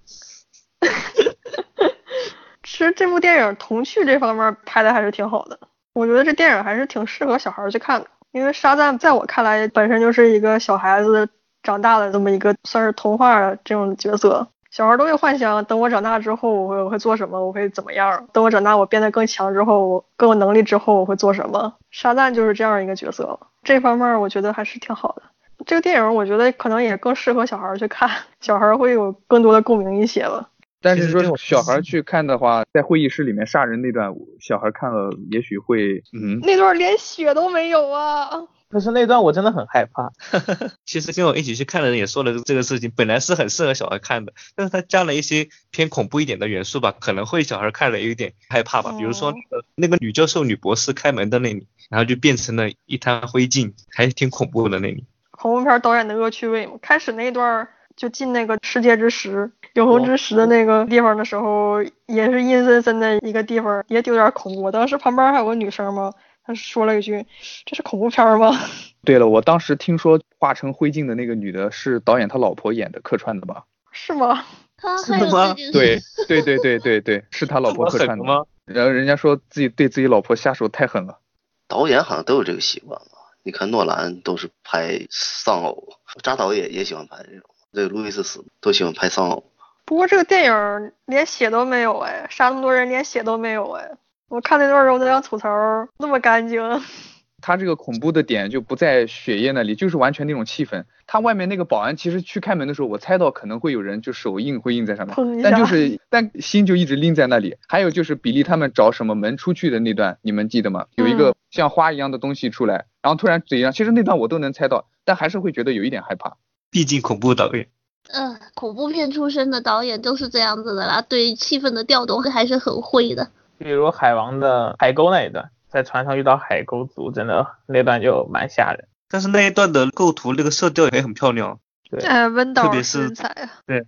*laughs* 其实这部电影童趣这方面拍的还是挺好的，我觉得这电影还是挺适合小孩去看的。因为沙赞在我看来本身就是一个小孩子长大的这么一个算是童话这种角色，小孩都会幻想等我长大之后我会我会做什么，我会怎么样？等我长大我变得更强之后，我更有能力之后我会做什么？沙赞就是这样一个角色，这方面我觉得还是挺好的。这个电影我觉得可能也更适合小孩去看，小孩会有更多的共鸣一些吧。但是说小孩去看的话，在会议室里面杀人那段，小孩看了也许会，嗯，那段连血都没有啊。可是那段我真的很害怕。*laughs* 其实跟我一起去看的人也说了这个事情，本来是很适合小孩看的，但是他加了一些偏恐怖一点的元素吧，可能会小孩看了有点害怕吧。比如说那个那个女教授、女博士开门的那里，然后就变成了一滩灰烬，还挺恐怖的那里。恐怖片导演的恶趣味嘛，开始那段就进那个世界之石、永恒之石的那个地方的时候，也是阴森森的一个地方，也有点恐怖。当时旁边还有个女生嘛，她说了一句：“这是恐怖片吗？” *laughs* 对了，我当时听说化成灰烬的那个女的是导演他老婆演的，客串的吧？是吗？*laughs* 是吗？对对对对对对，是他老婆客串的吗？然后人家说自己对自己老婆下手太狠了。导演好像都有这个习惯吧。你看诺兰都是拍丧偶，扎导也也喜欢拍这种，这个路易斯死都喜欢拍丧偶。不过这个电影连血都没有哎，杀那么多人连血都没有哎。我看那段时候都想吐槽，那么干净。*laughs* 他这个恐怖的点就不在血液那里，就是完全那种气氛。他外面那个保安其实去开门的时候，我猜到可能会有人就手印会印在上面，但就是但心就一直拎在那里。还有就是比利他们找什么门出去的那段，你们记得吗？有一个像花一样的东西出来，然后突然嘴上，其实那段我都能猜到，但还是会觉得有一点害怕。毕竟恐怖导演，嗯，恐怖片出身的导演都是这样子的啦，对气氛的调动还是很会的。比如海王的海沟那一段。在船上遇到海沟族，真的那段就蛮吓人。但是那一段的构图，那个色调也很漂亮。对，哎，温导身材啊。对。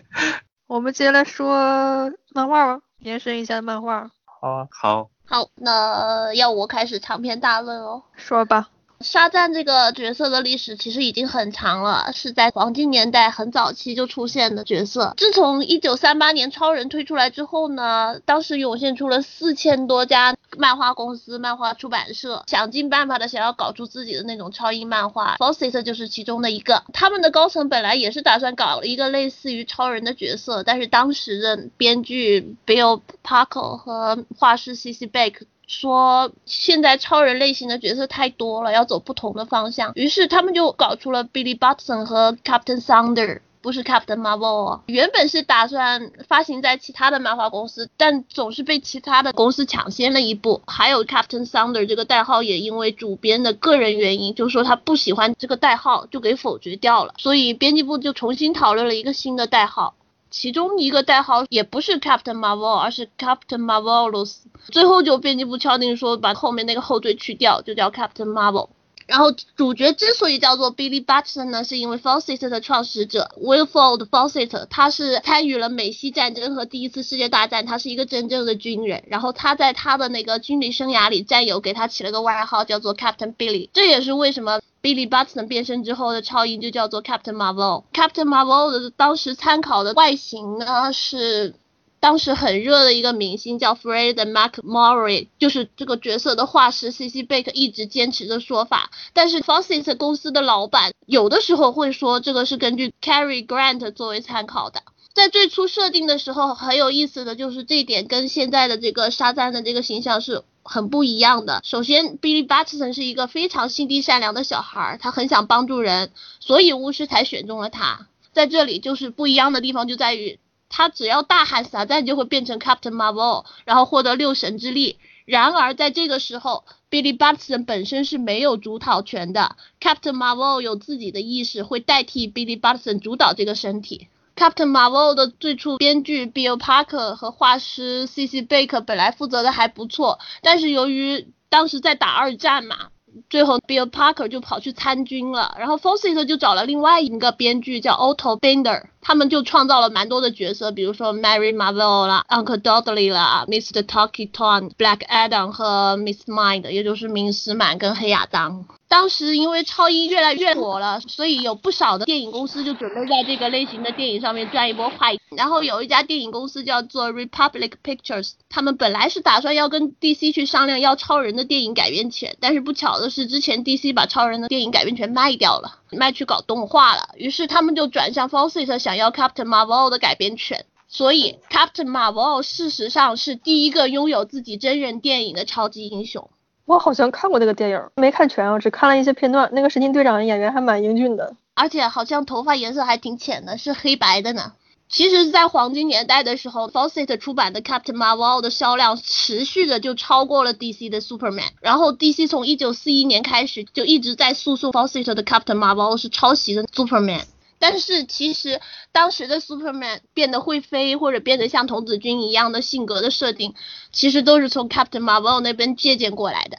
*laughs* 我们接下来说漫画吧，延伸一下漫画。好啊，好。好，那要我开始长篇大论哦。说吧。沙赞这个角色的历史其实已经很长了，是在黄金年代很早期就出现的角色。自从一九三八年超人推出来之后呢，当时涌现出了四千多家漫画公司、漫画出版社，想尽办法的想要搞出自己的那种超英漫画。Fawcett 就是其中的一个。他们的高层本来也是打算搞一个类似于超人的角色，但是当时的编剧 Bill Parker 和画师 C.C. Beck 说现在超人类型的角色太多了，要走不同的方向，于是他们就搞出了 Billy Batson 和 Captain Thunder。不是 Captain Marvel，原本是打算发行在其他的漫画公司，但总是被其他的公司抢先了一步。还有 Captain Thunder 这个代号也因为主编的个人原因，就说他不喜欢这个代号，就给否决掉了。所以编辑部就重新讨论了一个新的代号，其中一个代号也不是 Captain Marvel，而是 Captain Marvelous。最后就编辑部敲定说把后面那个后缀去掉，就叫 Captain Marvel。然后主角之所以叫做 Billy Batson 呢，是因为 Fawcett 的创始者 Wilford Fawcett，他是参与了美西战争和第一次世界大战，他是一个真正的军人。然后他在他的那个军旅生涯里，战友给他起了个外号叫做 Captain Billy，这也是为什么 Billy Batson 变身之后的超英就叫做 Captain Marvel。Captain Marvel 的当时参考的外形呢是。当时很热的一个明星叫 Fred McMurray，就是这个角色的画师 C.C. Bake 一直坚持的说法。但是 Fawcett 公司的老板有的时候会说这个是根据 Cary Grant 作为参考的。在最初设定的时候，很有意思的就是这一点跟现在的这个沙赞的这个形象是很不一样的。首先，Billy Batson 是一个非常心地善良的小孩，他很想帮助人，所以巫师才选中了他。在这里就是不一样的地方就在于。他只要大喊撒旦就会变成 Captain Marvel，然后获得六神之力。然而在这个时候，Billy Batson 本身是没有主导权的，Captain Marvel 有自己的意识，会代替 Billy Batson 主导这个身体。Captain Marvel 的最初编剧 Bill Parker 和画师 C.C. Baker 本来负责的还不错，但是由于当时在打二战嘛。最后，Bill Parker 就跑去参军了，然后 Fosset 就找了另外一个编剧叫 Otto Binder，他们就创造了蛮多的角色，比如说 Mary Marvel 啦，Uncle Dudley 啦，Mr. Talky Tom，Black Adam 和 Miss Mind，也就是明斯曼跟黑亚当。当时因为超英越来越火了，所以有不少的电影公司就准备在这个类型的电影上面赚一波快。然后有一家电影公司叫做 Republic Pictures，他们本来是打算要跟 DC 去商量要超人的电影改编权，但是不巧的是之前 DC 把超人的电影改编权卖掉了，卖去搞动画了。于是他们就转向 Fawcett 想要 Captain Marvel 的改编权。所以 Captain Marvel 事实上是第一个拥有自己真人电影的超级英雄。我好像看过那个电影，没看全啊，只看了一些片段。那个神经队长的演员还蛮英俊的，而且好像头发颜色还挺浅的，是黑白的呢。其实，在黄金年代的时候 f a w c e t 出版的 Captain Marvel 的销量持续的就超过了 DC 的 Superman。然后 DC 从一九四一年开始就一直在诉讼 Fawcett 的 Captain Marvel 是抄袭的 Superman。但是其实当时的 Superman 变得会飞或者变得像童子军一样的性格的设定，其实都是从 Captain Marvel 那边借鉴过来的。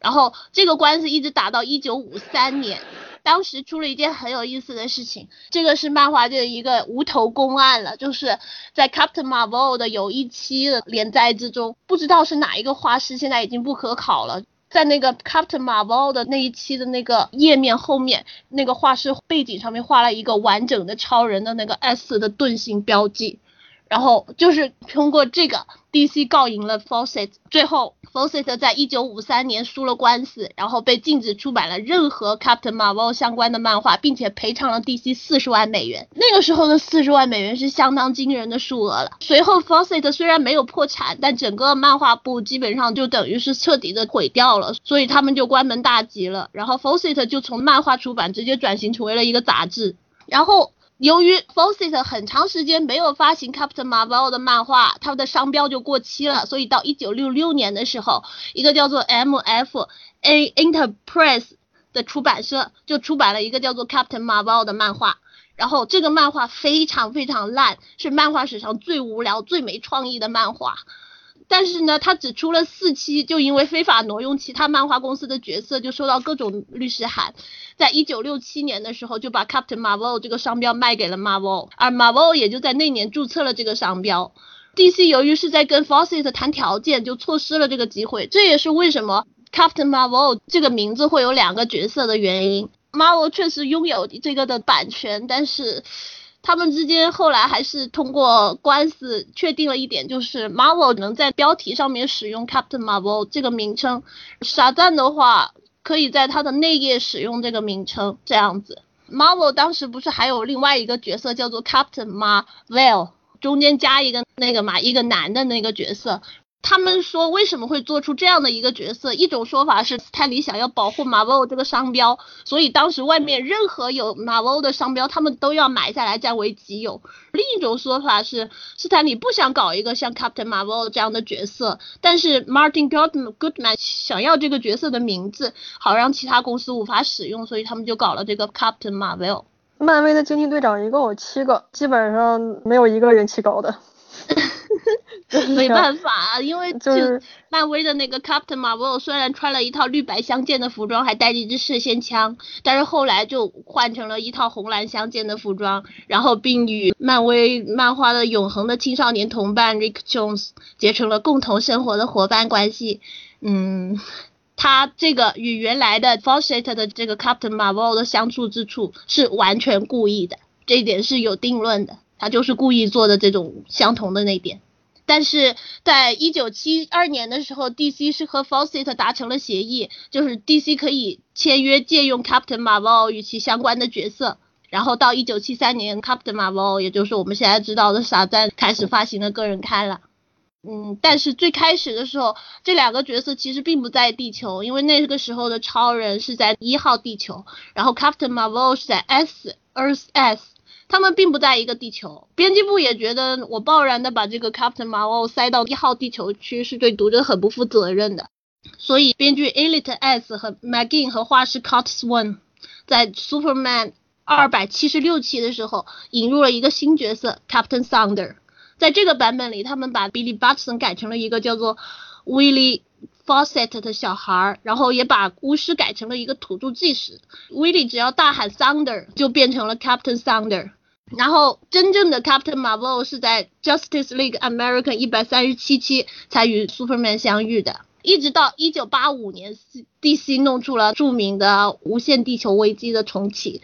然后这个官司一直打到一九五三年，当时出了一件很有意思的事情，这个是漫画界的一个无头公案了，就是在 Captain Marvel 的有一期的连载之中，不知道是哪一个画师，现在已经不可考了。在那个 Captain Marvel 的那一期的那个页面后面，那个画师背景上面画了一个完整的超人的那个 S 的盾形标记。然后就是通过这个，DC 告赢了 Fawcett，最后 Fawcett 在一九五三年输了官司，然后被禁止出版了任何 Captain Marvel 相关的漫画，并且赔偿了 DC 四十万美元。那个时候的四十万美元是相当惊人的数额了。随后 Fawcett 虽然没有破产，但整个漫画部基本上就等于是彻底的毁掉了，所以他们就关门大吉了。然后 Fawcett 就从漫画出版直接转型成为了一个杂志，然后。由于 Fawcett 很长时间没有发行 Captain Marvel 的漫画，他们的商标就过期了，所以到1966年的时候，一个叫做 MFA Enterprise 的出版社就出版了一个叫做 Captain Marvel 的漫画，然后这个漫画非常非常烂，是漫画史上最无聊、最没创意的漫画。但是呢，他只出了四期，就因为非法挪用其他漫画公司的角色，就收到各种律师函。在一九六七年的时候，就把 Captain Marvel 这个商标卖给了 Marvel，而 Marvel 也就在那年注册了这个商标。DC 由于是在跟 Fawcett 谈条件，就错失了这个机会。这也是为什么 Captain Marvel 这个名字会有两个角色的原因。Marvel 确实拥有这个的版权，但是。他们之间后来还是通过官司确定了一点，就是 Marvel 能在标题上面使用 Captain Marvel 这个名称，傻赞的话可以在它的内页使用这个名称，这样子。Marvel 当时不是还有另外一个角色叫做 Captain Marvel，中间加一个那个嘛，一个男的那个角色。他们说为什么会做出这样的一个角色？一种说法是斯坦李想要保护 Marvel 这个商标，所以当时外面任何有 Marvel 的商标，他们都要买下来占为己有。另一种说法是斯坦李不想搞一个像 Captain Marvel 这样的角色，但是 Martin Goodman 想要这个角色的名字，好让其他公司无法使用，所以他们就搞了这个 Captain Marvel。漫威的惊奇队长一共有七个，基本上没有一个人气高的。*laughs* 没办法，因为就漫威的那个 Captain Marvel 虽然穿了一套绿白相间的服装，还带着一支射线枪，但是后来就换成了一套红蓝相间的服装，然后并与漫威漫画的永恒的青少年同伴 Rick Jones 结成了共同生活的伙伴关系。嗯，他这个与原来的 Fawcett 的这个 Captain Marvel 的相处之处是完全故意的，这一点是有定论的，他就是故意做的这种相同的那点。但是在一九七二年的时候，DC 是和 Fawcett 达成了协议，就是 DC 可以签约借用 Captain Marvel 与其相关的角色。然后到一九七三年，Captain Marvel 也就是我们现在知道的傻赞开始发行了个人刊了。嗯，但是最开始的时候，这两个角色其实并不在地球，因为那个时候的超人是在一号地球，然后 Captain Marvel 是在 S Earth S。他们并不在一个地球，编辑部也觉得我贸然的把这个 Captain Marvel 塞到一号地球区是对读者很不负责任的，所以编剧 Elliot S 和 McGinn 和画师 Curt Swan 在 Superman 二百七十六期的时候引入了一个新角色 Captain Thunder，在这个版本里，他们把 Billy Batson 改成了一个叫做 Willie Fawcett 的小孩，然后也把巫师改成了一个土著技师，Willie 只要大喊 Thunder 就变成了 Captain Thunder。然后，真正的 Captain Marvel 是在 Justice League American 一百三十七期才与 Superman 相遇的。一直到一九八五年，DC 弄出了著名的无限地球危机的重启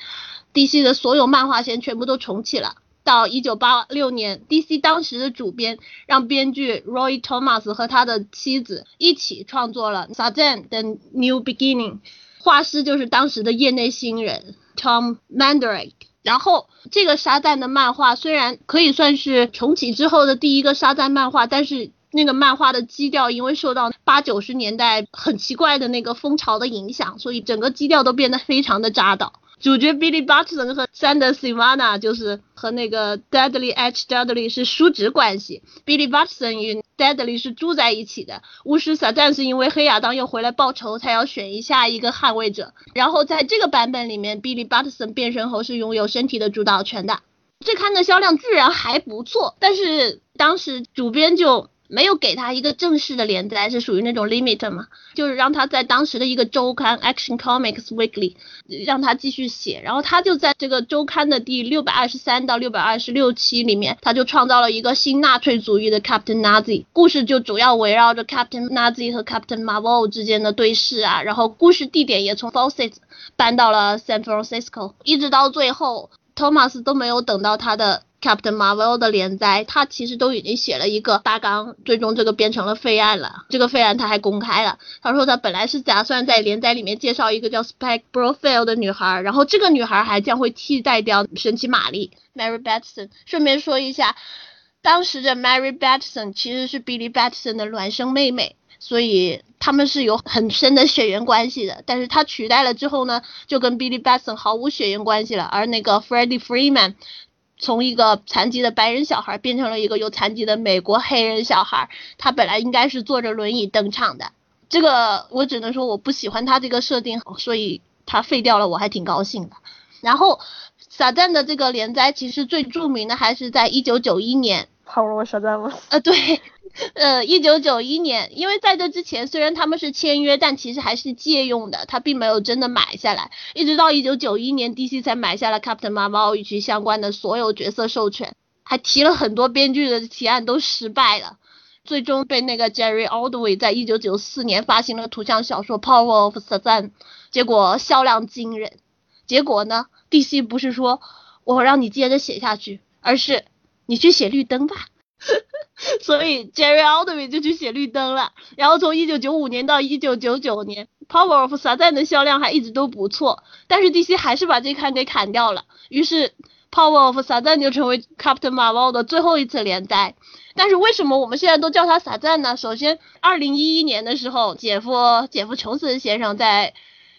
，DC 的所有漫画线全部都重启了。到一九八六年，DC 当时的主编让编剧 Roy Thomas 和他的妻子一起创作了 Shazam 的 New Beginning，画师就是当时的业内新人 Tom Mandrake。然后，这个沙赞的漫画虽然可以算是重启之后的第一个沙赞漫画，但是那个漫画的基调因为受到八九十年代很奇怪的那个风潮的影响，所以整个基调都变得非常的扎导。主角 Billy Butson 和 Sander Sivana 就是和那个 Deadly H Deadly 是叔侄关系。Billy Butson 与 Deadly 是住在一起的。巫师撒旦是因为黑亚当又回来报仇，才要选一下一个捍卫者。然后在这个版本里面，Billy Butson 变身后是拥有身体的主导权的。这刊的销量居然还不错，但是当时主编就。没有给他一个正式的连载，是属于那种 limit 嘛，就是让他在当时的一个周刊 Action Comics Weekly 让他继续写，然后他就在这个周刊的第六百二十三到六百二十六期里面，他就创造了一个新纳粹主义的 Captain Nazi，故事就主要围绕着 Captain Nazi 和 Captain Marvel 之间的对视啊，然后故事地点也从 Fawcett 搬到了 San Francisco，一直到最后，Thomas 都没有等到他的。Captain Marvel 的连载，他其实都已经写了一个大纲，最终这个变成了废案了。这个废案他还公开了，他说他本来是打算在连载里面介绍一个叫 Spike b r o f i l 的女孩，然后这个女孩还将会替代掉神奇玛丽 Mary Batson。顺便说一下，当时的 Mary Batson 其实是 Billy Batson 的孪生妹妹，所以他们是有很深的血缘关系的。但是他取代了之后呢，就跟 Billy Batson 毫无血缘关系了。而那个 Freddie Freeman。从一个残疾的白人小孩变成了一个有残疾的美国黑人小孩，他本来应该是坐着轮椅登场的。这个我只能说我不喜欢他这个设定，所以他废掉了，我还挺高兴的。然后撒旦的这个连载其实最著名的还是在一九九一年。Power of Shazam 呃，对。呃，一九九一年，因为在这之前，虽然他们是签约，但其实还是借用的，他并没有真的买下来。一直到一九九一年，DC 才买下了 Captain Marvel 与其相关的所有角色授权，还提了很多编剧的提案都失败了，最终被那个 Jerry Ordway 在一九九四年发行了图像小说 Power of Shazam，结果销量惊人。结果呢，DC 不是说我让你接着写下去，而是你去写绿灯吧。*laughs* 所以 Jerry Ordway 就去写绿灯了。然后从一九九五年到一九九九年，Power of Shazam 的销量还一直都不错，但是 DC 还是把这刊给砍掉了。于是 Power of 撒旦就成为 Captain Marvel 的最后一次连载。但是为什么我们现在都叫他撒旦呢？首先，二零一一年的时候，姐夫姐夫琼斯先生在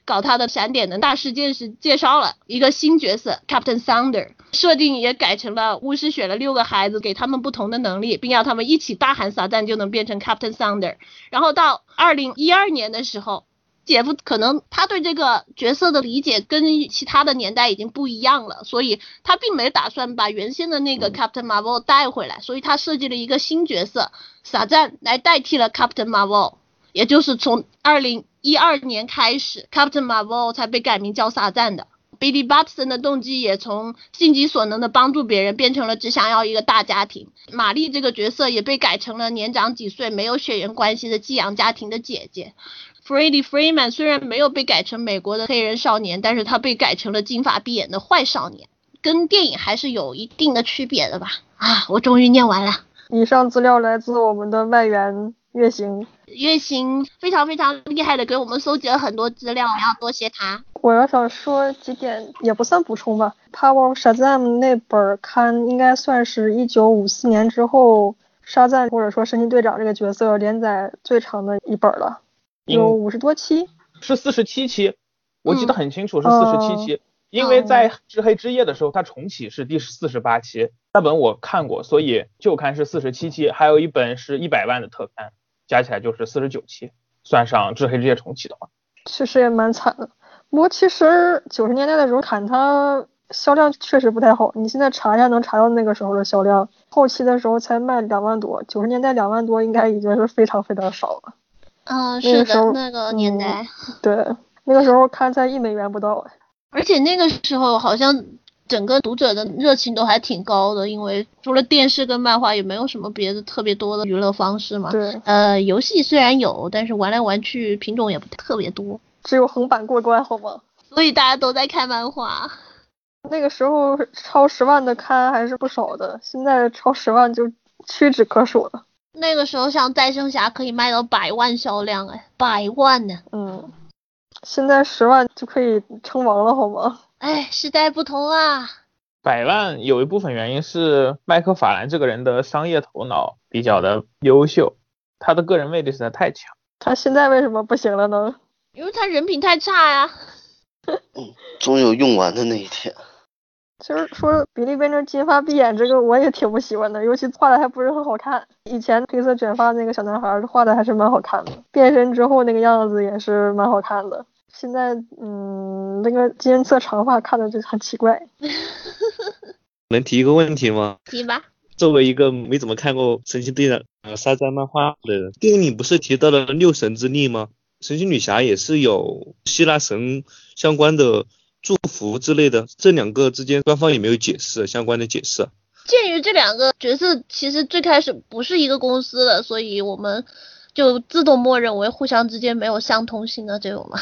搞他的闪点的大事件时，介绍了一个新角色 Captain Thunder，设定也改成了巫师选了六个孩子，给他们不同的能力，并要他们一起大喊撒旦就能变成 Captain Thunder。然后到二零一二年的时候。姐夫可能他对这个角色的理解跟其他的年代已经不一样了，所以他并没打算把原先的那个 Captain Marvel 带回来，所以他设计了一个新角色撒旦来代替了 Captain Marvel，也就是从二零一二年开始，Captain Marvel 才被改名叫撒旦的。Billy Batson 的动机也从尽己所能的帮助别人变成了只想要一个大家庭。玛丽这个角色也被改成了年长几岁、没有血缘关系的寄养家庭的姐姐。Freddie Freeman 虽然没有被改成美国的黑人少年，但是他被改成了金发碧眼的坏少年，跟电影还是有一定的区别的吧？啊，我终于念完了。以上资料来自我们的外援月行，月行非常非常厉害的给我们搜集了很多资料，我要多谢他。我要想说几点，也不算补充吧。Power Shazam 那本刊应该算是一九五四年之后沙赞或者说神奇队长这个角色连载最长的一本了。有五十多期，是四十七期，我记得很清楚是四十七期，因为在至黑之夜的时候它重启是第四十八期，那本我看过，所以旧刊是四十七期，还有一本是一百万的特刊，加起来就是四十九期，算上至黑之夜重启的话，其实也蛮惨的。不过其实九十年代的时候看它销量确实不太好，你现在查一下能查到那个时候的销量，后期的时候才卖两万多，九十年代两万多应该已经是非常非常少了。嗯，是的，那个年代，对，那个时候看才一美元不到，而且那个时候好像整个读者的热情都还挺高的，因为除了电视跟漫画，也没有什么别的特别多的娱乐方式嘛。对，呃，游戏虽然有，但是玩来玩去品种也不特别多，只有横版过关，好吗？所以大家都在看漫画。那个时候超十万的刊还是不少的，现在超十万就屈指可数了。那个时候，像再生侠可以卖到百万销量，哎，百万呢。嗯，现在十万就可以称王了，好吗？哎，时代不同啊。百万有一部分原因是麦克法兰这个人的商业头脑比较的优秀，他的个人魅力实在太强。他现在为什么不行了呢？因为他人品太差呀。总有用完的那一天。其实说比利变成金发碧眼这个我也挺不喜欢的，尤其画的还不是很好看。以前黑色卷发那个小男孩画的还是蛮好看的，变身之后那个样子也是蛮好看的。现在嗯，那个金色长发看着就很奇怪。*laughs* 能提一个问题吗？提吧。作为一个没怎么看过神奇队长呃沙赞漫画的人，电影里不是提到了六神之力吗？神奇女侠也是有希腊神相关的。祝福之类的，这两个之间官方也没有解释相关的解释。鉴于这两个角色其实最开始不是一个公司的，所以我们就自动默认为互相之间没有相通性的这种嘛。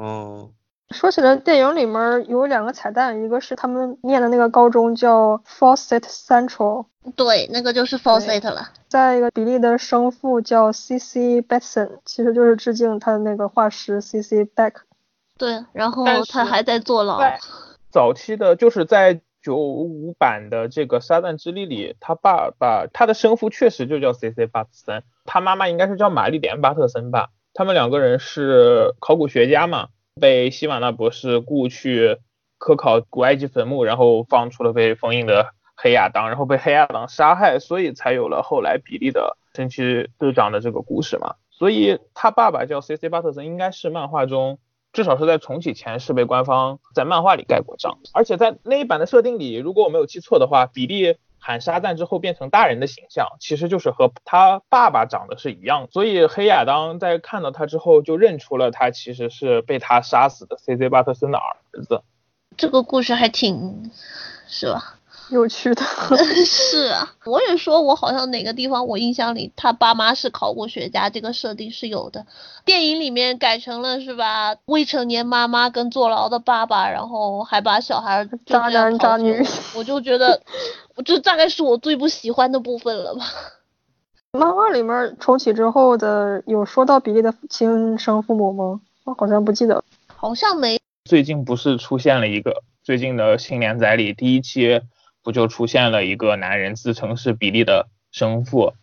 哦，说起来，电影里面有两个彩蛋，一个是他们念的那个高中叫 Fawcett Central，对，那个就是 Fawcett 了。再一个，比利的生父叫 C.C. Batson，其实就是致敬他的那个画师 C.C. Beck。对，然后他还在坐牢。早期的，就是在九五版的这个《撒旦之力》里，他爸爸他的生父确实就叫 C.C. 巴特森，他妈妈应该是叫玛丽莲巴特森吧。他们两个人是考古学家嘛，被希瓦纳博士雇去科考古埃及坟墓，然后放出了被封印的黑亚当，然后被黑亚当杀害，所以才有了后来比利的神奇队长的这个故事嘛。所以他爸爸叫 C.C. 巴特森，应该是漫画中。至少是在重启前是被官方在漫画里盖过章，而且在那一版的设定里，如果我没有记错的话，比利喊沙赞之后变成大人的形象，其实就是和他爸爸长得是一样，所以黑亚当在看到他之后就认出了他其实是被他杀死的 CZ 巴特森的儿子。这个故事还挺，是吧？有趣的 *laughs* 是啊，我也说，我好像哪个地方我印象里他爸妈是考古学家，这个设定是有的。电影里面改成了是吧？未成年妈妈跟坐牢的爸爸，然后还把小孩渣男渣女，我就觉得，*laughs* 我这大概是我最不喜欢的部分了吧。*laughs* 漫画里面重启之后的有说到比利的亲生父母吗？我好像不记得，好像没。最近不是出现了一个最近的新连载里，第一期不就出现了一个男人自称是比利的生父，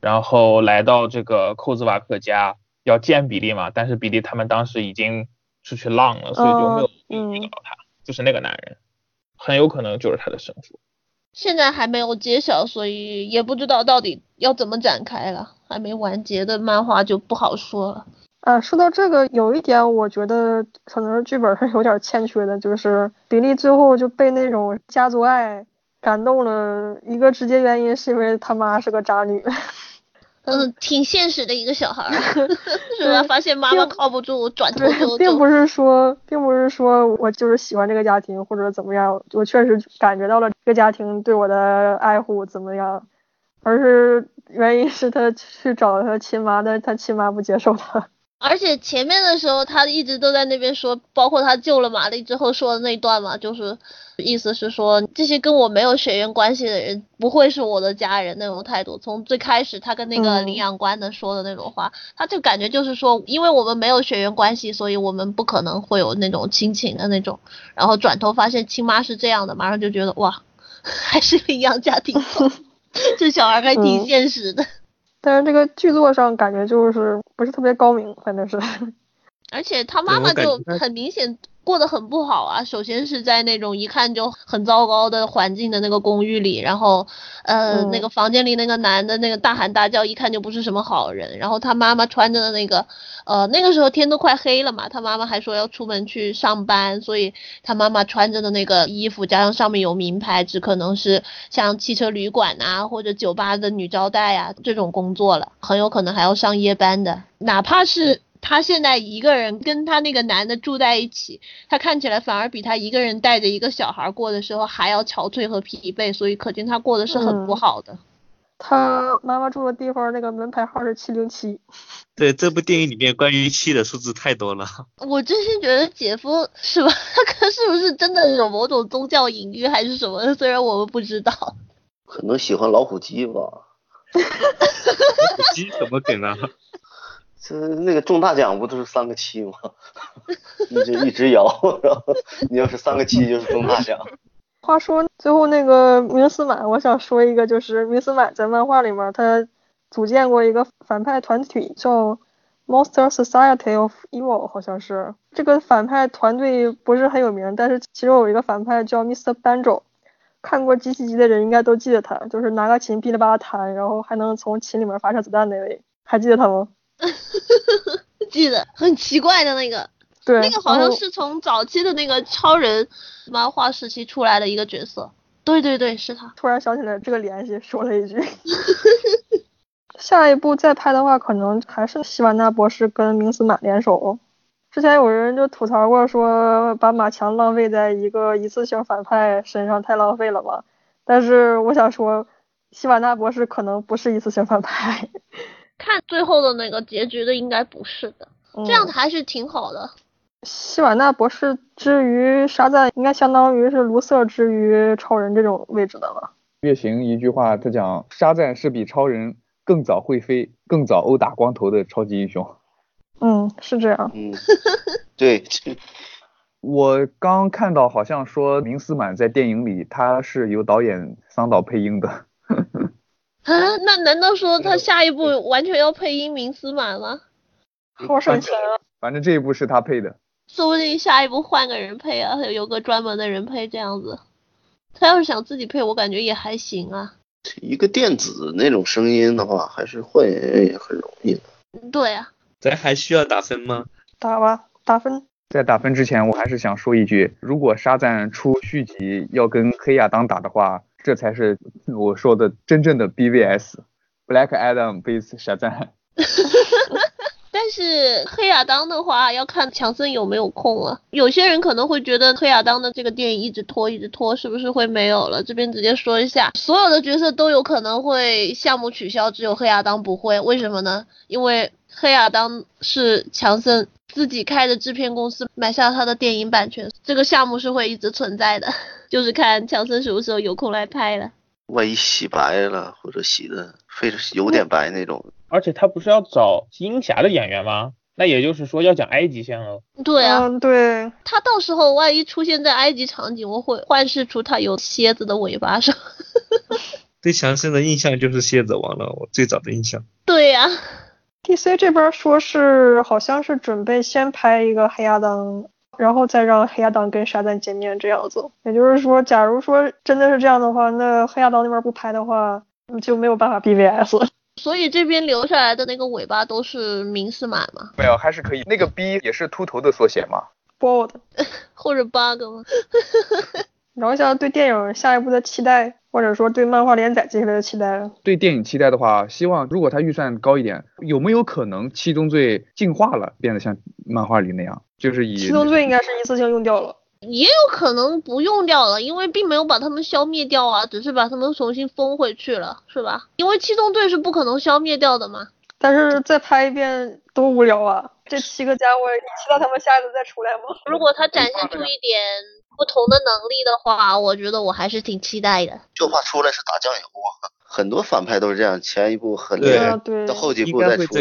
然后来到这个寇兹瓦克家要见比利嘛，但是比利他们当时已经出去浪了，所以就没有遇到他，就是那个男人，很有可能就是他的生父。现在还没有揭晓，所以也不知道到底要怎么展开了。还没完结的漫画就不好说了。啊，说到这个，有一点我觉得可能是剧本上有点欠缺的，就是比利最后就被那种家族爱感动了。一个直接原因是因为他妈是个渣女。*laughs* 嗯，挺现实的一个小孩儿，*laughs* 是吧？发现妈妈靠不住，转头就。并不是说，并不是说我就是喜欢这个家庭或者怎么样，我确实感觉到了这个家庭对我的爱护怎么样，而是原因是他去找他亲妈，但他亲妈不接受他。而且前面的时候，他一直都在那边说，包括他救了玛丽之后说的那段嘛，就是意思是说，这些跟我没有血缘关系的人不会是我的家人那种态度。从最开始他跟那个领养官的说的那种话，他就感觉就是说，因为我们没有血缘关系，所以我们不可能会有那种亲情的那种。然后转头发现亲妈是这样的，马上就觉得哇，*laughs* 还是领养家庭好，*laughs* 这小孩还挺现实的。但是这个剧作上感觉就是不是特别高明，反正是。*laughs* 而且他妈妈就很明显过得很不好啊。首先是在那种一看就很糟糕的环境的那个公寓里，然后呃那个房间里那个男的那个大喊大叫，一看就不是什么好人。然后他妈妈穿着的那个呃那个时候天都快黑了嘛，他妈妈还说要出门去上班，所以他妈妈穿着的那个衣服加上上面有名牌，只可能是像汽车旅馆啊或者酒吧的女招待啊这种工作了，很有可能还要上夜班的，哪怕是。他现在一个人跟他那个男的住在一起，他看起来反而比他一个人带着一个小孩过的时候还要憔悴和疲惫，所以可见他过的是很不好的。他妈妈住的地方那个门牌号是七零七。对，这部电影里面关于七的数字太多了。我真心觉得姐夫是吧？他 *laughs* 可是不是真的有某种宗教隐喻还是什么？虽然我们不知道。可能喜欢老虎机吧。*laughs* 老虎机怎么梗啊？呃那个中大奖不都是三个七吗？*laughs* 你就一直摇，*laughs* 然后你要是三个七就是中大奖。*laughs* 话说最后那个明斯满，我想说一个，就是明斯满在漫画里面他组建过一个反派团体，叫 Monster Society of Evil，好像是这个反派团队不是很有名，但是其中有一个反派叫 Mr. Banjo，看过机器机的人应该都记得他，就是拿个琴噼里啪啦弹，然后还能从琴里面发射子弹那位，还记得他吗？*laughs* 记得很奇怪的那个，对，那个好像是从早期的那个超人漫画时期出来的一个角色。对对对，是他。突然想起来这个联系，说了一句。*laughs* 下一部再拍的话，可能还是希瓦纳博士跟明斯满联手。之前有人就吐槽过，说把马强浪费在一个一次性反派身上太浪费了吧？但是我想说，希瓦纳博士可能不是一次性反派。看最后的那个结局的应该不是的，这样还是挺好的。希瓦纳博士之于沙赞，应该相当于是卢瑟之于超人这种位置的了。月行一句话，他讲沙赞是比超人更早会飞、更早殴打光头的超级英雄。嗯，是这样。嗯，*laughs* 对。*laughs* 我刚看到好像说明斯满在电影里他是由导演桑岛配音的。啊，那难道说他下一步完全要配音名司马吗？好省钱啊！反正这一部是他配的，说不定下一部换个人配啊，有个专门的人配这样子。他要是想自己配，我感觉也还行啊。一个电子那种声音的话，还是换演员也很容易的。对啊。咱还需要打分吗？打吧，打分。在打分之前，我还是想说一句，如果沙赞出续集要跟黑亚当打的话。这才是我说的真正的 BVS，Black Adam vs 沙赞。*laughs* 但是黑亚当的话要看强森有没有空了。有些人可能会觉得黑亚当的这个电影一直拖一直拖，是不是会没有了？这边直接说一下，所有的角色都有可能会项目取消，只有黑亚当不会。为什么呢？因为黑亚当是强森自己开的制片公司买下他的电影版权，这个项目是会一直存在的。*laughs* 就是看强森什么时候有空来拍了。万一洗白了，或者洗的非常有点白那种。而且他不是要找鹰侠的演员吗？那也就是说要讲埃及线了。对啊，对。他到时候万一出现在埃及场景，我会幻视出他有蝎子的尾巴上。*laughs* 对强森的印象就是蝎子王了，我最早的印象。对呀，DC 这边说是好像是准备先拍一个黑亚当，然后再让黑亚当跟沙赞见面这样子。也就是说，假如说真的是这样的话，那黑亚当那边不拍的话，就没有办法 BVS。*laughs* 所以这边留下来的那个尾巴都是明斯满吗？没有，还是可以。那个 B 也是秃头的缩写吗？Bold 或者 Bug 吗？*laughs* 聊一下对电影下一步的期待，或者说对漫画连载接下来的期待。对电影期待的话，希望如果他预算高一点，有没有可能七宗罪进化了，变得像漫画里那样？就是以七宗罪应该是一次性用掉了，也有可能不用掉了，因为并没有把他们消灭掉啊，只是把他们重新封回去了，是吧？因为七宗罪是不可能消灭掉的嘛。但是再拍一遍多无聊啊！这七个家伙，你期待他们下一次再出来吗？如果他展现出一点。不同的能力的话，我觉得我还是挺期待的。就怕出来是打酱油啊！*laughs* 很多反派都是这样，前一部很厉害，到后几部再出，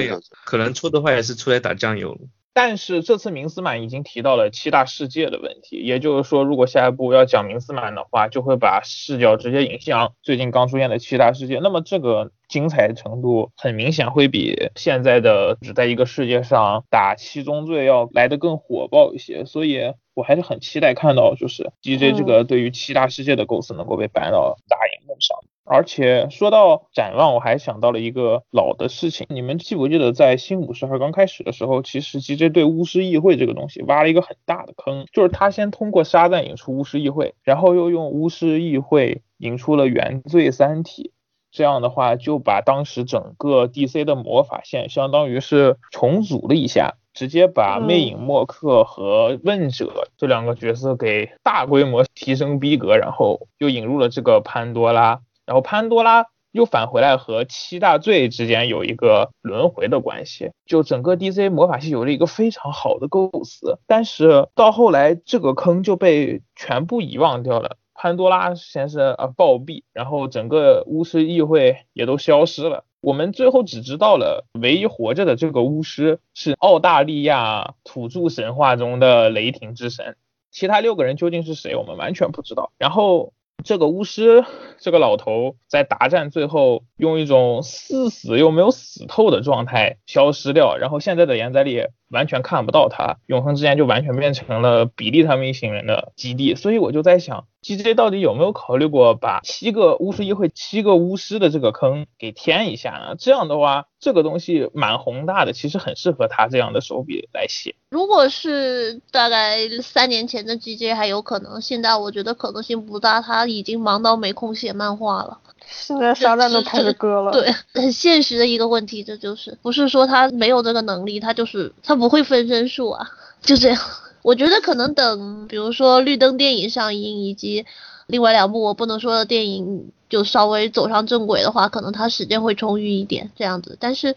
可能出的话也是出来打酱油。但是这次明斯满已经提到了七大世界的问题，也就是说，如果下一步要讲明斯满的话，就会把视角直接引向最近刚出现的七大世界。那么这个精彩程度很明显会比现在的只在一个世界上打七宗罪要来的更火爆一些。所以我还是很期待看到，就是 DJ 这个对于七大世界的构思能够被搬到大荧幕上。而且说到展望，我还想到了一个老的事情，你们记不记得在新五十二刚开始的时候，其实 G J 对巫师议会这个东西挖了一个很大的坑，就是他先通过沙赞引出巫师议会，然后又用巫师议会引出了原罪三体，这样的话就把当时整个 D C 的魔法线相当于是重组了一下，直接把魅影默克和问者这两个角色给大规模提升逼格，然后又引入了这个潘多拉。然后潘多拉又返回来和七大罪之间有一个轮回的关系，就整个 DC 魔法系有了一个非常好的构思，但是到后来这个坑就被全部遗忘掉了。潘多拉先是啊暴毙，然后整个巫师议会也都消失了，我们最后只知道了唯一活着的这个巫师是澳大利亚土著神话中的雷霆之神，其他六个人究竟是谁，我们完全不知道。然后。这个巫师，这个老头在大战最后用一种似死又没有死透的状态消失掉，然后现在的岩仔里完全看不到他，永恒之间就完全变成了比利他们一行人的基地，所以我就在想。G J 到底有没有考虑过把七个巫师议会、七个巫师的这个坑给填一下呢？这样的话，这个东西蛮宏大的，其实很适合他这样的手笔来写。如果是大概三年前的 G J 还有可能，现在我觉得可能性不大，他已经忙到没空写漫画了。现在沙赞都开始割了。对，*laughs* 很现实的一个问题，这就是不是说他没有这个能力，他就是他不会分身术啊，就这样。我觉得可能等，比如说绿灯电影上映，以及另外两部我不能说的电影就稍微走上正轨的话，可能他时间会充裕一点这样子。但是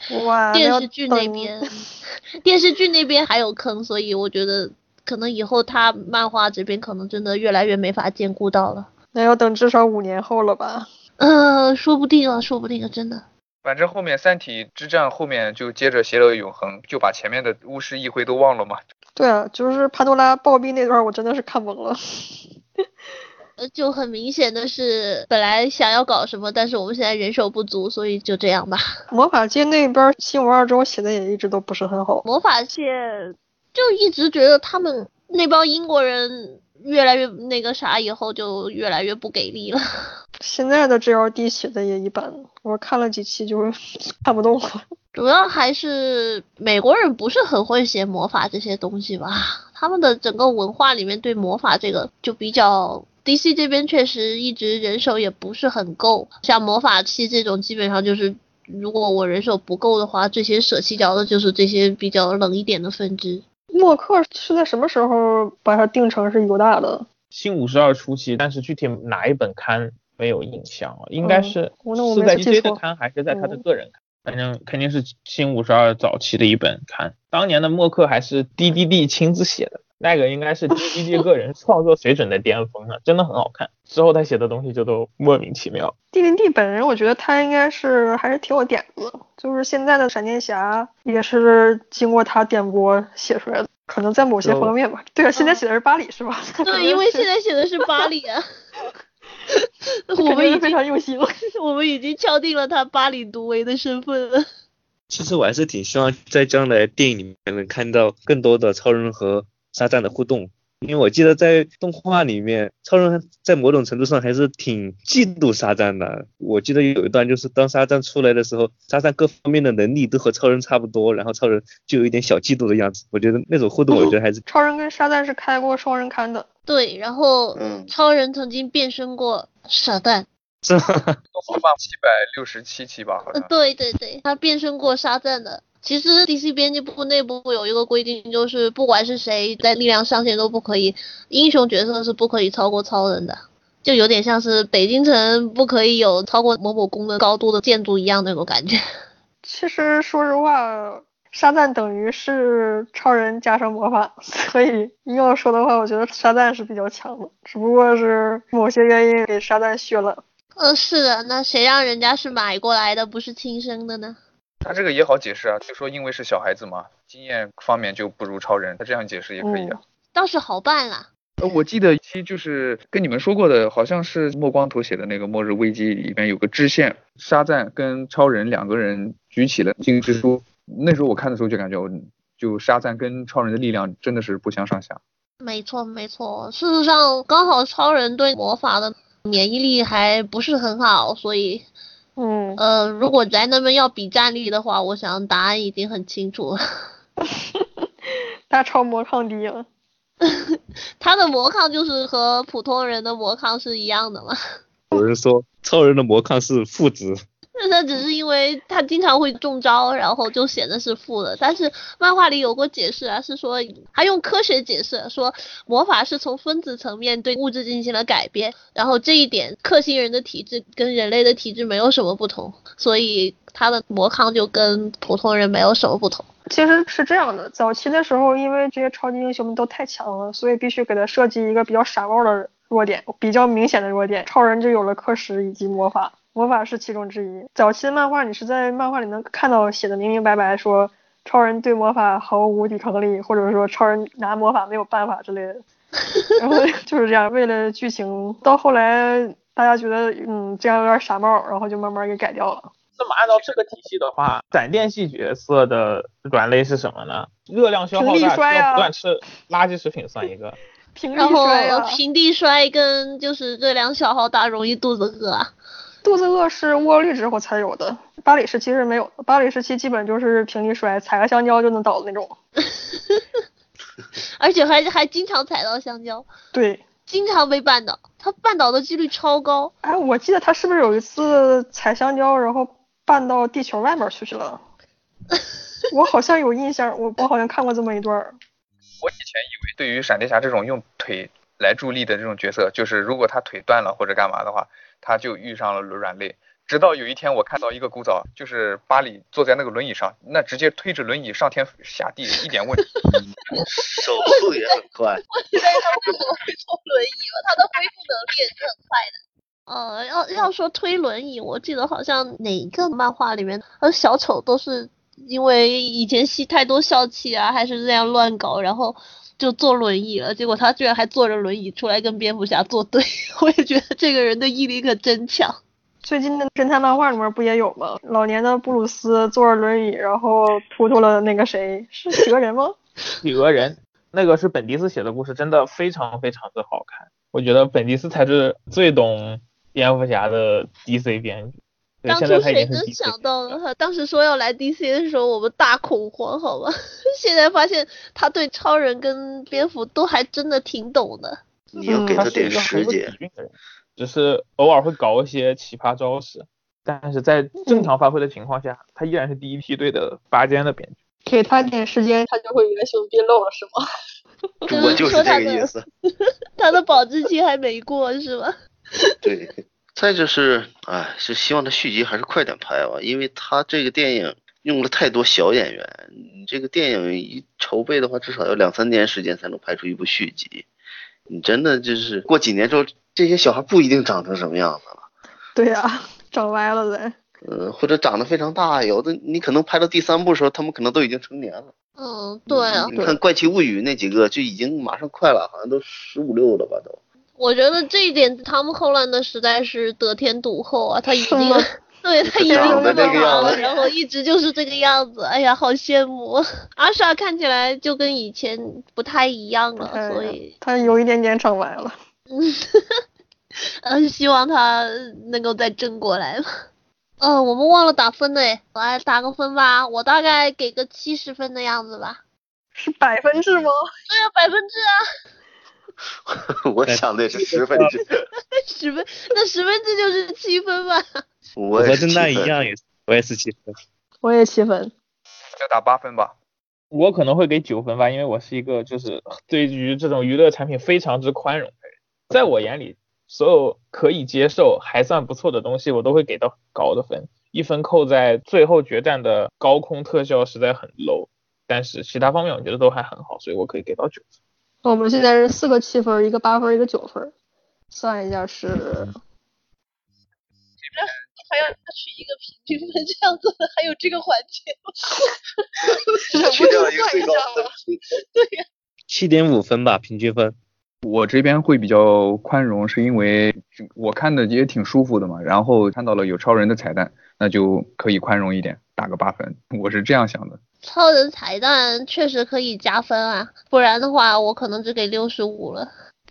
电视剧那边，电视剧那边还有坑，所以我觉得可能以后他漫画这边可能真的越来越没法兼顾到了。那要等至少五年后了吧？呃，说不定啊，说不定啊，真的。反正后面三体之战后面就接着邪乐永恒，就把前面的巫师议会都忘了嘛。对啊，就是潘多拉暴毙那段，我真的是看懵了。*laughs* 呃，就很明显的是，本来想要搞什么，但是我们现在人手不足，所以就这样吧。魔法界那边新五二周写的也一直都不是很好。魔法界就一直觉得他们那帮英国人越来越那个啥，以后就越来越不给力了。现在的 GLD 写的也一般，我看了几期就 *laughs* 看不动了。主要还是美国人不是很会写魔法这些东西吧？他们的整个文化里面对魔法这个就比较，DC 这边确实一直人手也不是很够。像魔法器这种，基本上就是如果我人手不够的话，这些舍弃掉的就是这些比较冷一点的分支。默克是在什么时候把它定成是犹大的？新五十二初期，但是具体哪一本刊没有印象，应该是是在 DC 的刊还是在他的个人刊？反正肯定是新五十二早期的一本刊，当年的默克还是 D D D 亲自写的，那个应该是 D D D 个人创作水准的巅峰了，真的很好看。之后他写的东西就都莫名其妙。DDD 本人，我觉得他应该是还是挺有点子，就是现在的闪电侠也是经过他点拨写出来的，可能在某些方面吧。对啊，现在写的是巴里是吧？对，*laughs* 因为现在写的是巴里啊。*laughs* 我们已经非常用心了，*laughs* 我们已经敲定了他巴里独维的身份了。*laughs* 其实我还是挺希望在将来电影里面能看到更多的超人和沙赞的互动。因为我记得在动画里面，超人在某种程度上还是挺嫉妒沙赞的。我记得有一段就是当沙赞出来的时候，沙赞各方面的能力都和超人差不多，然后超人就有一点小嫉妒的样子。我觉得那种互动，我觉得还是超人跟沙赞是开过双人刊的。对，然后嗯超人曾经变身过沙赞。是动画七百六十七期吧，好像。对对对，他变身过沙赞的。其实 DC 编辑部内部有一个规定，就是不管是谁在力量上限都不可以，英雄角色是不可以超过超人的，就有点像是北京城不可以有超过某某宫的高度的建筑一样那种感觉。*laughs* 其实说实话，沙赞等于是超人加上魔法，*laughs* 所以硬要说的话，我觉得沙赞是比较强的，只不过是某些原因给沙赞削了。呃，是的，那谁让人家是买过来的，不是亲生的呢？他这个也好解释啊，就说因为是小孩子嘛，经验方面就不如超人，他这样解释也可以啊。倒是好办啦。呃，我记得期就是跟你们说过的，好像是莫光头写的那个《末日危机》里面有个支线，沙赞跟超人两个人举起了金之书。那时候我看的时候就感觉，就沙赞跟超人的力量真的是不相上下。没错没错，事实上刚好超人对魔法的免疫力还不是很好，所以。嗯呃，如果在那边要比战力的话，我想答案已经很清楚了。*laughs* 大超魔抗低了，*laughs* 他的魔抗就是和普通人的魔抗是一样的吗？有人说超人的魔抗是负值。那他只是因为他经常会中招，然后就显得是负的。但是漫画里有过解释啊，是说他用科学解释，说魔法是从分子层面对物质进行了改变，然后这一点克星人的体质跟人类的体质没有什么不同，所以他的魔抗就跟普通人没有什么不同。其实是这样的，早期的时候因为这些超级英雄们都太强了，所以必须给他设计一个比较傻帽的弱点，比较明显的弱点，超人就有了氪石以及魔法。魔法是其中之一。早期的漫画，你是在漫画里能看到写的明明白白，说超人对魔法毫无抵抗力，或者说超人拿魔法没有办法之类的。然后 *laughs* 就是这样，为了剧情，到后来大家觉得嗯这样有点傻帽，然后就慢慢给改掉了。那么按照这个体系的话，闪电系角色的软肋是什么呢？热量消耗大，要不断吃垃圾食品算一个。然后平地摔跟就是热量消耗大，容易肚子饿。肚子饿是沃利之后才有的，巴里时期是没有的。巴里时期基本就是平地摔，踩个香蕉就能倒的那种。*laughs* 而且还还经常踩到香蕉。对，经常被绊倒，他绊倒的几率超高。哎，我记得他是不是有一次踩香蕉，然后绊到地球外面去去了？*laughs* 我好像有印象，我我好像看过这么一段。我以前以为，对于闪电侠这种用腿来助力的这种角色，就是如果他腿断了或者干嘛的话。他就遇上了软肋，直到有一天我看到一个古早，就是巴里坐在那个轮椅上，那直接推着轮椅上天下地一点问题，*laughs* 手速也很快。*laughs* 我以为他为什么会坐轮椅了？他的恢复能力也是很快的。呃，要要说推轮椅，我记得好像哪个漫画里面，呃，小丑都是因为以前吸太多笑气啊，还是这样乱搞，然后。就坐轮椅了，结果他居然还坐着轮椅出来跟蝙蝠侠作对，*laughs* 我也觉得这个人的毅力可真强。最近的侦探漫画里面不也有吗？老年的布鲁斯坐着轮椅，然后突突了那个谁，是企鹅人吗？*laughs* 企鹅人，那个是本迪斯写的故事，真的非常非常的好看。我觉得本迪斯才是最懂蝙蝠侠的 DC 编剧。当初谁能想到呢？他当时说要来 DC 的时候，我们大恐慌，好吧？*laughs* 现在发现他对超人跟蝙蝠都还真的挺懂的。你要给他点时间。只是偶尔会搞一些奇葩招式，但是在正常发挥的情况下，他依然是第一梯队的拔尖的编剧。给他点时间，他就会原形毕露了，是吗？我就是这个意思。*laughs* 他的保质期还没过，是吧？对。再就是，哎，是希望他续集还是快点拍吧，因为他这个电影用了太多小演员，你这个电影一筹备的话，至少要两三年时间才能拍出一部续集。你真的就是过几年之后这些小孩不一定长成什么样子了。对呀，长歪了呗。嗯，或者长得非常大，有的你可能拍到第三部的时候，他们可能都已经成年了。嗯，对啊。你看《怪奇物语》那几个就已经马上快了，好像都十五六了吧都。我觉得这一点，他们后来的实在是得天独厚啊！他已经，对他已经这么好了，然后一直就是这个样子。哎呀，好羡慕！阿莎看起来就跟以前不太一样了，所以他有一点点长歪了。*laughs* 嗯，希望他能够再正过来吧。嗯，我们忘了打分嘞，来打个分吧。我大概给个七十分的样子吧。是百分制吗？对啊，百分制啊。*laughs* 我想的也是十分制。*laughs* 十分，那十分制就是七分吧。*laughs* 我和侦探一样，也我也是七分。我也七分。就打八分吧。我可能会给九分吧，因为我是一个就是对于这种娱乐产品非常之宽容的人，在我眼里。所有可以接受、还算不错的东西，我都会给到高的分。一分扣在最后决战的高空特效实在很 low，但是其他方面我觉得都还很好，所以我可以给到九分。我们现在是四个七分，一个八分，一个九分，算一下是。这边还要取一个平均分，这样子还有这个环节。*laughs* 去掉一个最高分。对呀。七点五分吧，平均分。我这边会比较宽容，是因为我看的也挺舒服的嘛，然后看到了有超人的彩蛋，那就可以宽容一点，打个八分，我是这样想的。超人彩蛋确实可以加分啊，不然的话我可能只给六十五了。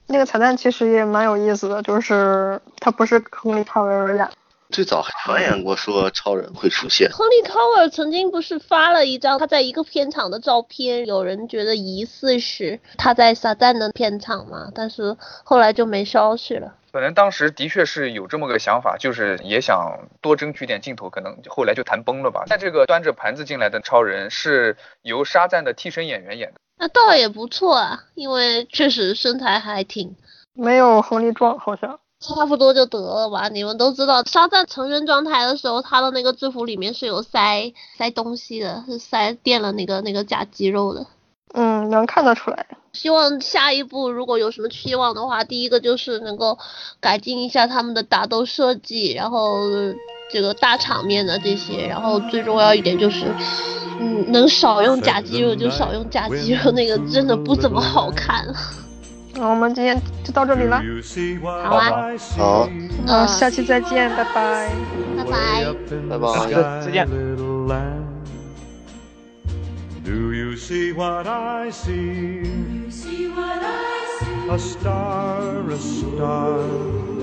那个彩蛋其实也蛮有意思的，就是他不是亨利·卡维尔演。最早还传言过说超人会出现。亨利·卡维尔曾经不是发了一张他在一个片场的照片，有人觉得疑似是他在撒旦的片场嘛，但是后来就没消息了。可能当时的确是有这么个想法，就是也想多争取点镜头，可能后来就谈崩了吧。但这个端着盘子进来的超人是由沙赞的替身演员演的，那倒也不错啊，因为确实身材还挺没有亨利壮，好像。差不多就得了吧。你们都知道，沙赞成人状态的时候，他的那个制服里面是有塞塞东西的，是塞垫了那个那个假肌肉的。嗯，能看得出来。希望下一步如果有什么期望的话，第一个就是能够改进一下他们的打斗设计，然后这个大场面的这些，然后最重要一点就是，嗯，能少用假肌肉就少用假肌肉，那个真的不怎么好看。*laughs* 那我们今天就到这里了，好啊，好，嗯，下期再见，拜拜，拜拜，拜拜，再见。Do you see what I see? see, what I see? A star, a star,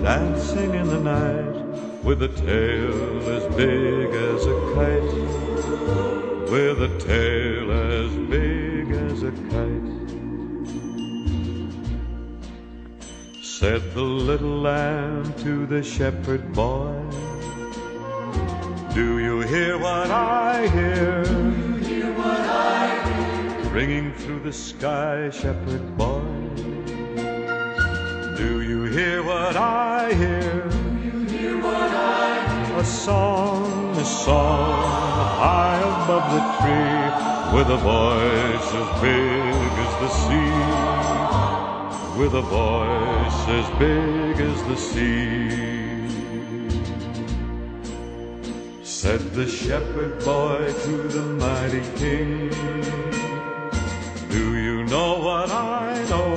dancing in the night, with a tail as big as a kite, with a tail as big as a kite. Said the little lamb to the shepherd boy, Do you hear what I hear? Ringing through the sky, shepherd boy. Do you hear what I hear? Do you hear what I hear? A song, a song, high above the tree, with a voice as big as the sea with a voice as big as the sea. Said the shepherd boy to the mighty king, Do you know what I know?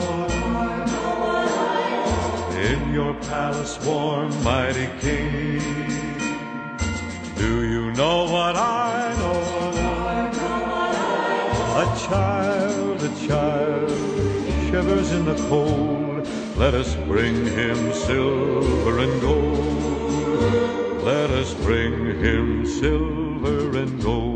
In your palace warm, mighty king, do you know what I know? A child, a child shivers in the cold. Let us bring him silver and gold. Let us bring him silver and gold.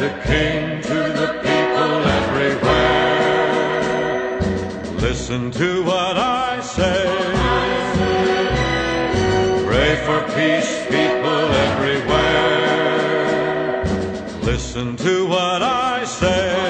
The king to the people everywhere, listen to what I say. Pray for peace, people everywhere listen to what I say.